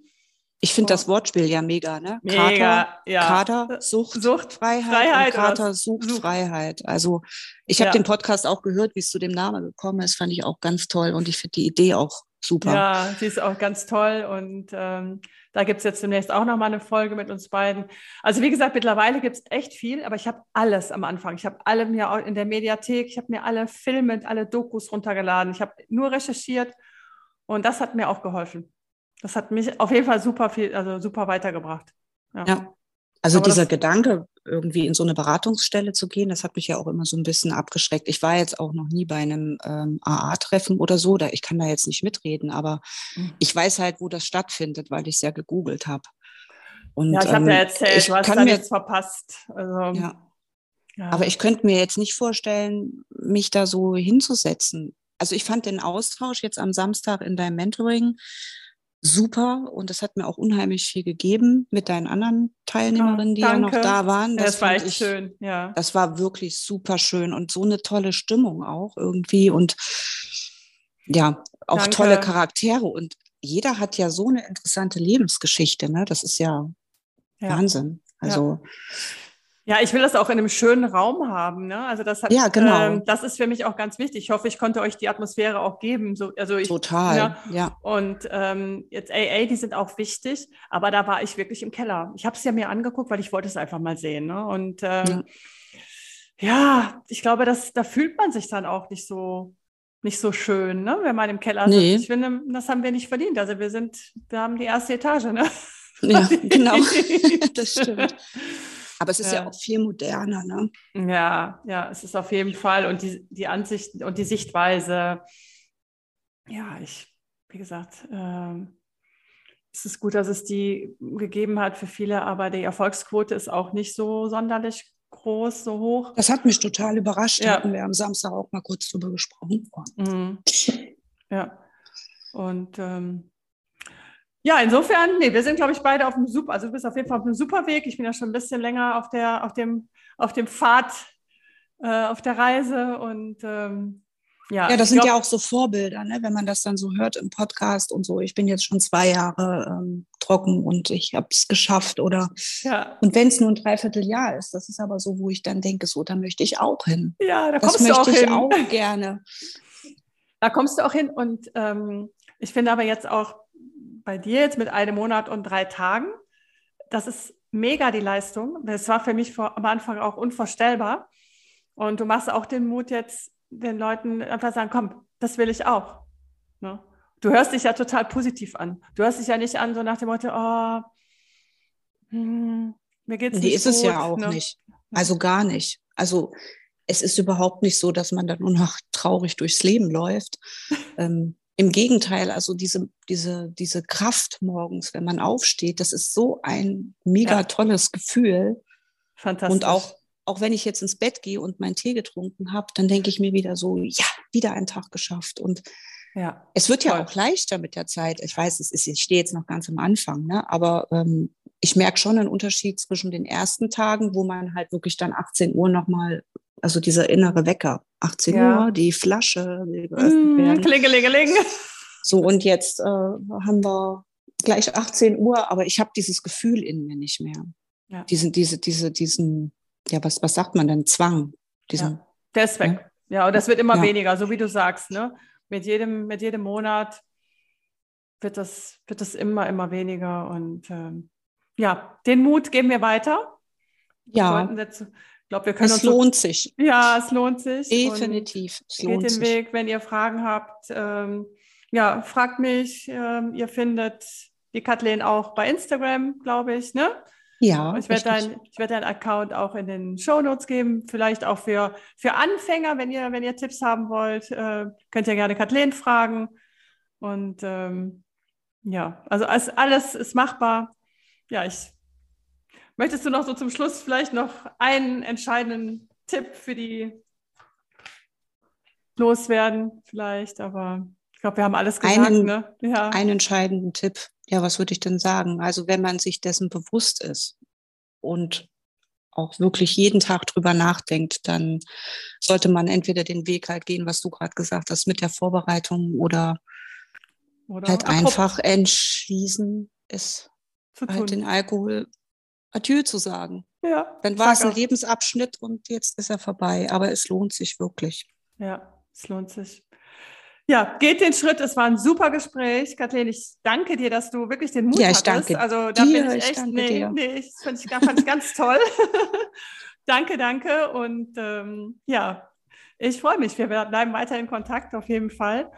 Ich finde das Wortspiel ja mega, ne? Mega, Kater, ja. Kater sucht, sucht Freiheit, Freiheit Kater sucht, sucht, Freiheit. Also ich habe ja. den Podcast auch gehört, wie es zu dem Namen gekommen ist, fand ich auch ganz toll und ich finde die Idee auch super. Ja, sie ist auch ganz toll und ähm, da gibt es jetzt demnächst auch nochmal eine Folge mit uns beiden. Also wie gesagt, mittlerweile gibt es echt viel, aber ich habe alles am Anfang. Ich habe alle mir in der Mediathek, ich habe mir alle Filme, alle Dokus runtergeladen. Ich habe nur recherchiert und das hat mir auch geholfen. Das hat mich auf jeden Fall super viel, also super weitergebracht. ja. ja. Also Aber dieser Gedanke, irgendwie in so eine Beratungsstelle zu gehen, das hat mich ja auch immer so ein bisschen abgeschreckt. Ich war jetzt auch noch nie bei einem ähm, AA-Treffen oder so, da ich kann da jetzt nicht mitreden, aber mhm. ich weiß halt, wo das stattfindet, weil ich es ja gegoogelt habe. ja, ich habe ähm, ja erzählt, du hast da nichts verpasst. Also, ja. ja. Aber ich könnte mir jetzt nicht vorstellen, mich da so hinzusetzen. Also ich fand den Austausch jetzt am Samstag in deinem Mentoring super und das hat mir auch unheimlich viel gegeben mit deinen anderen Teilnehmerinnen, die oh, ja noch da waren. Das, das war echt ich, schön, ja. Das war wirklich super schön und so eine tolle Stimmung auch irgendwie und ja, auch danke. tolle Charaktere und jeder hat ja so eine interessante Lebensgeschichte, ne? Das ist ja, ja. Wahnsinn. Also ja. Ja, ich will das auch in einem schönen Raum haben. Ne? Also das hat, ja, genau. Ähm, das ist für mich auch ganz wichtig. Ich hoffe, ich konnte euch die Atmosphäre auch geben. So, also ich, Total, ja. ja. Und ähm, jetzt AA, die sind auch wichtig, aber da war ich wirklich im Keller. Ich habe es ja mir angeguckt, weil ich wollte es einfach mal sehen. Ne? Und ähm, ja. ja. ich glaube, dass, da fühlt man sich dann auch nicht so nicht so schön, ne? wenn man im Keller nee. sitzt. Ich finde, das haben wir nicht verdient. Also wir sind, wir haben die erste Etage, ne? Ja, genau. das stimmt. Aber es ist ja. ja, auch viel moderner, ne? Ja, ja, es ist auf jeden Fall. Und die, die Ansicht und die Sichtweise, ja, ich, wie gesagt, äh, es ist gut, dass es die gegeben hat für viele, aber die Erfolgsquote ist auch nicht so sonderlich groß, so hoch. Das hat mich total überrascht. Ja. Hatten wir am Samstag auch mal kurz drüber gesprochen. Mhm. Ja. Und ähm, ja, insofern, nee, wir sind, glaube ich, beide auf dem super, also du bist auf jeden Fall auf einem super Weg. Ich bin ja schon ein bisschen länger auf der, auf dem, auf dem Pfad, äh, auf der Reise und ähm, ja. Ja, das sind glaub, ja auch so Vorbilder, ne? wenn man das dann so hört im Podcast und so. Ich bin jetzt schon zwei Jahre ähm, trocken und ich habe es geschafft oder ja. und wenn es nur ein Dreivierteljahr ist, das ist aber so, wo ich dann denke, so, da möchte ich auch hin. Ja, da kommst das du auch hin. ich auch gerne. Da kommst du auch hin und ähm, ich finde aber jetzt auch bei dir jetzt mit einem Monat und drei Tagen. Das ist mega die Leistung. Das war für mich vor, am Anfang auch unvorstellbar. Und du machst auch den Mut jetzt, den Leuten einfach sagen, komm, das will ich auch. Ne? Du hörst dich ja total positiv an. Du hörst dich ja nicht an, so nach dem Motto, oh, hm, mir geht's nee, nicht ist gut. es ja auch ne? nicht. Also gar nicht. Also es ist überhaupt nicht so, dass man dann nur noch traurig durchs Leben läuft. ähm, im Gegenteil, also diese, diese, diese Kraft morgens, wenn man aufsteht, das ist so ein mega tolles Gefühl. Fantastisch. Und auch, auch wenn ich jetzt ins Bett gehe und meinen Tee getrunken habe, dann denke ich mir wieder so, ja, wieder einen Tag geschafft. Und ja, es wird ja auch leichter mit der Zeit. Ich weiß, es ist, ich stehe jetzt noch ganz am Anfang, ne? aber ähm, ich merke schon einen Unterschied zwischen den ersten Tagen, wo man halt wirklich dann 18 Uhr nochmal also dieser innere Wecker. 18 ja. Uhr, die Flasche will geöffnet mm, werden. Klingelingeling. So, und jetzt äh, haben wir gleich 18 Uhr, aber ich habe dieses Gefühl in mir nicht mehr. Ja. Diesen, diese, diese, diesen, ja, was, was sagt man denn? Zwang. Diesen, ja. Der ist weg. Ja, ja und das wird immer ja. weniger, so wie du sagst, ne? Mit jedem, mit jedem Monat wird das, wird das immer, immer weniger. Und ähm, ja, den Mut geben wir weiter. Ja. Ich glaube, wir können es lohnt so, sich. Ja, es lohnt sich. Definitiv. Es lohnt geht den sich. Weg, wenn ihr Fragen habt. Ähm, ja, fragt mich. Ähm, ihr findet die Kathleen auch bei Instagram, glaube ich, ne? Ja. Ich werde deinen werd dein Account auch in den Show Notes geben. Vielleicht auch für, für Anfänger, wenn ihr, wenn ihr Tipps haben wollt, äh, könnt ihr gerne Kathleen fragen. Und ähm, ja, also alles ist machbar. Ja, ich Möchtest du noch so zum Schluss vielleicht noch einen entscheidenden Tipp für die loswerden, vielleicht? Aber ich glaube, wir haben alles gesagt. Einen, ne? ja. einen entscheidenden Tipp. Ja, was würde ich denn sagen? Also wenn man sich dessen bewusst ist und auch wirklich jeden Tag drüber nachdenkt, dann sollte man entweder den Weg halt gehen, was du gerade gesagt hast, mit der Vorbereitung oder, oder halt einfach entschließen, es halt den Alkohol Adieu zu sagen. Ja. Dann war es ein auch. Lebensabschnitt und jetzt ist er vorbei. Aber es lohnt sich wirklich. Ja, es lohnt sich. Ja, geht den Schritt. Es war ein super Gespräch. Kathleen, ich danke dir, dass du wirklich den Mut ja, ich hattest. Danke also da dir, bin ich echt, ich nee, dir. nee, ich fand ich, fand ich ganz toll. danke, danke. Und ähm, ja, ich freue mich. Wir bleiben weiter in Kontakt auf jeden Fall.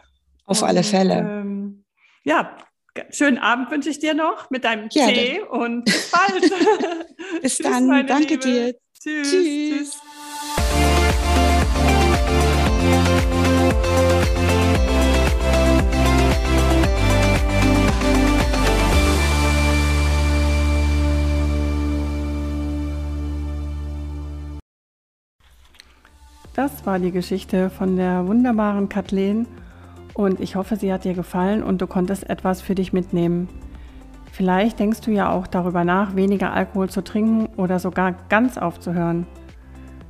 Auf und, alle Fälle. Ähm, ja, Schönen Abend wünsche ich dir noch mit deinem ja, Tee und bis bald. bis Tschüss, dann. Danke Liebe. dir. Tschüss. Tschüss. Tschüss. Das war die Geschichte von der wunderbaren Kathleen und ich hoffe, sie hat dir gefallen und du konntest etwas für dich mitnehmen. Vielleicht denkst du ja auch darüber nach, weniger Alkohol zu trinken oder sogar ganz aufzuhören.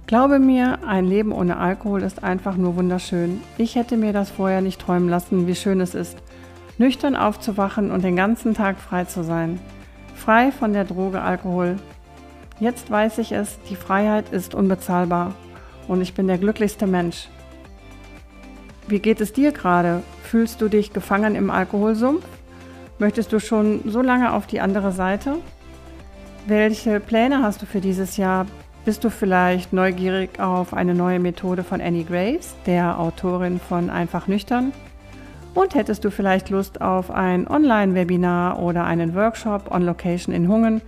Glaube mir, ein Leben ohne Alkohol ist einfach nur wunderschön. Ich hätte mir das vorher nicht träumen lassen, wie schön es ist, nüchtern aufzuwachen und den ganzen Tag frei zu sein. Frei von der Droge Alkohol. Jetzt weiß ich es, die Freiheit ist unbezahlbar und ich bin der glücklichste Mensch. Wie geht es dir gerade? Fühlst du dich gefangen im Alkoholsumpf? Möchtest du schon so lange auf die andere Seite? Welche Pläne hast du für dieses Jahr? Bist du vielleicht neugierig auf eine neue Methode von Annie Grace, der Autorin von Einfach Nüchtern? Und hättest du vielleicht Lust auf ein Online-Webinar oder einen Workshop on Location in Hungen,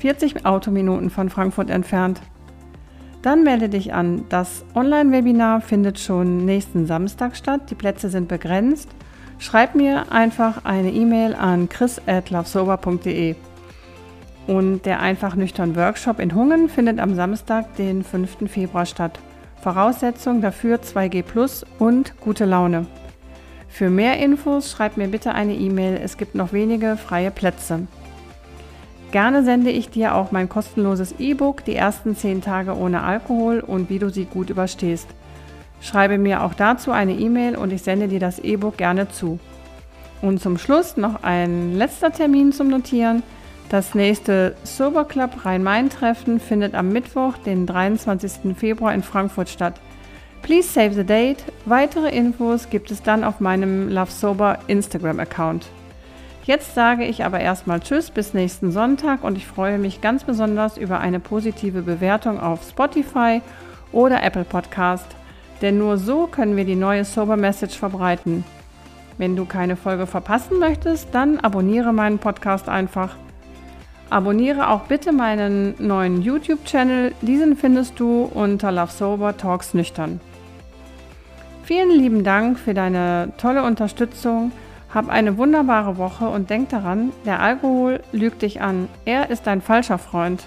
40 Autominuten von Frankfurt entfernt? Dann melde dich an. Das Online-Webinar findet schon nächsten Samstag statt. Die Plätze sind begrenzt schreib mir einfach eine E-Mail an chris.lovesober.de. Und der einfach nüchtern Workshop in Hungen findet am Samstag, den 5. Februar statt. Voraussetzung dafür 2G Plus und gute Laune. Für mehr Infos schreib mir bitte eine E-Mail. Es gibt noch wenige freie Plätze. Gerne sende ich dir auch mein kostenloses E-Book Die ersten 10 Tage ohne Alkohol und wie du sie gut überstehst. Schreibe mir auch dazu eine E-Mail und ich sende dir das E-Book gerne zu. Und zum Schluss noch ein letzter Termin zum Notieren. Das nächste Sober Club Rhein-Main-Treffen findet am Mittwoch, den 23. Februar in Frankfurt statt. Please save the date. Weitere Infos gibt es dann auf meinem Love Sober Instagram-Account. Jetzt sage ich aber erstmal Tschüss bis nächsten Sonntag und ich freue mich ganz besonders über eine positive Bewertung auf Spotify oder Apple Podcast denn nur so können wir die neue Sober Message verbreiten. Wenn du keine Folge verpassen möchtest, dann abonniere meinen Podcast einfach. Abonniere auch bitte meinen neuen YouTube-Channel. Diesen findest du unter Love Sober Talks Nüchtern. Vielen lieben Dank für deine tolle Unterstützung. Hab eine wunderbare Woche und denk daran, der Alkohol lügt dich an. Er ist ein falscher Freund.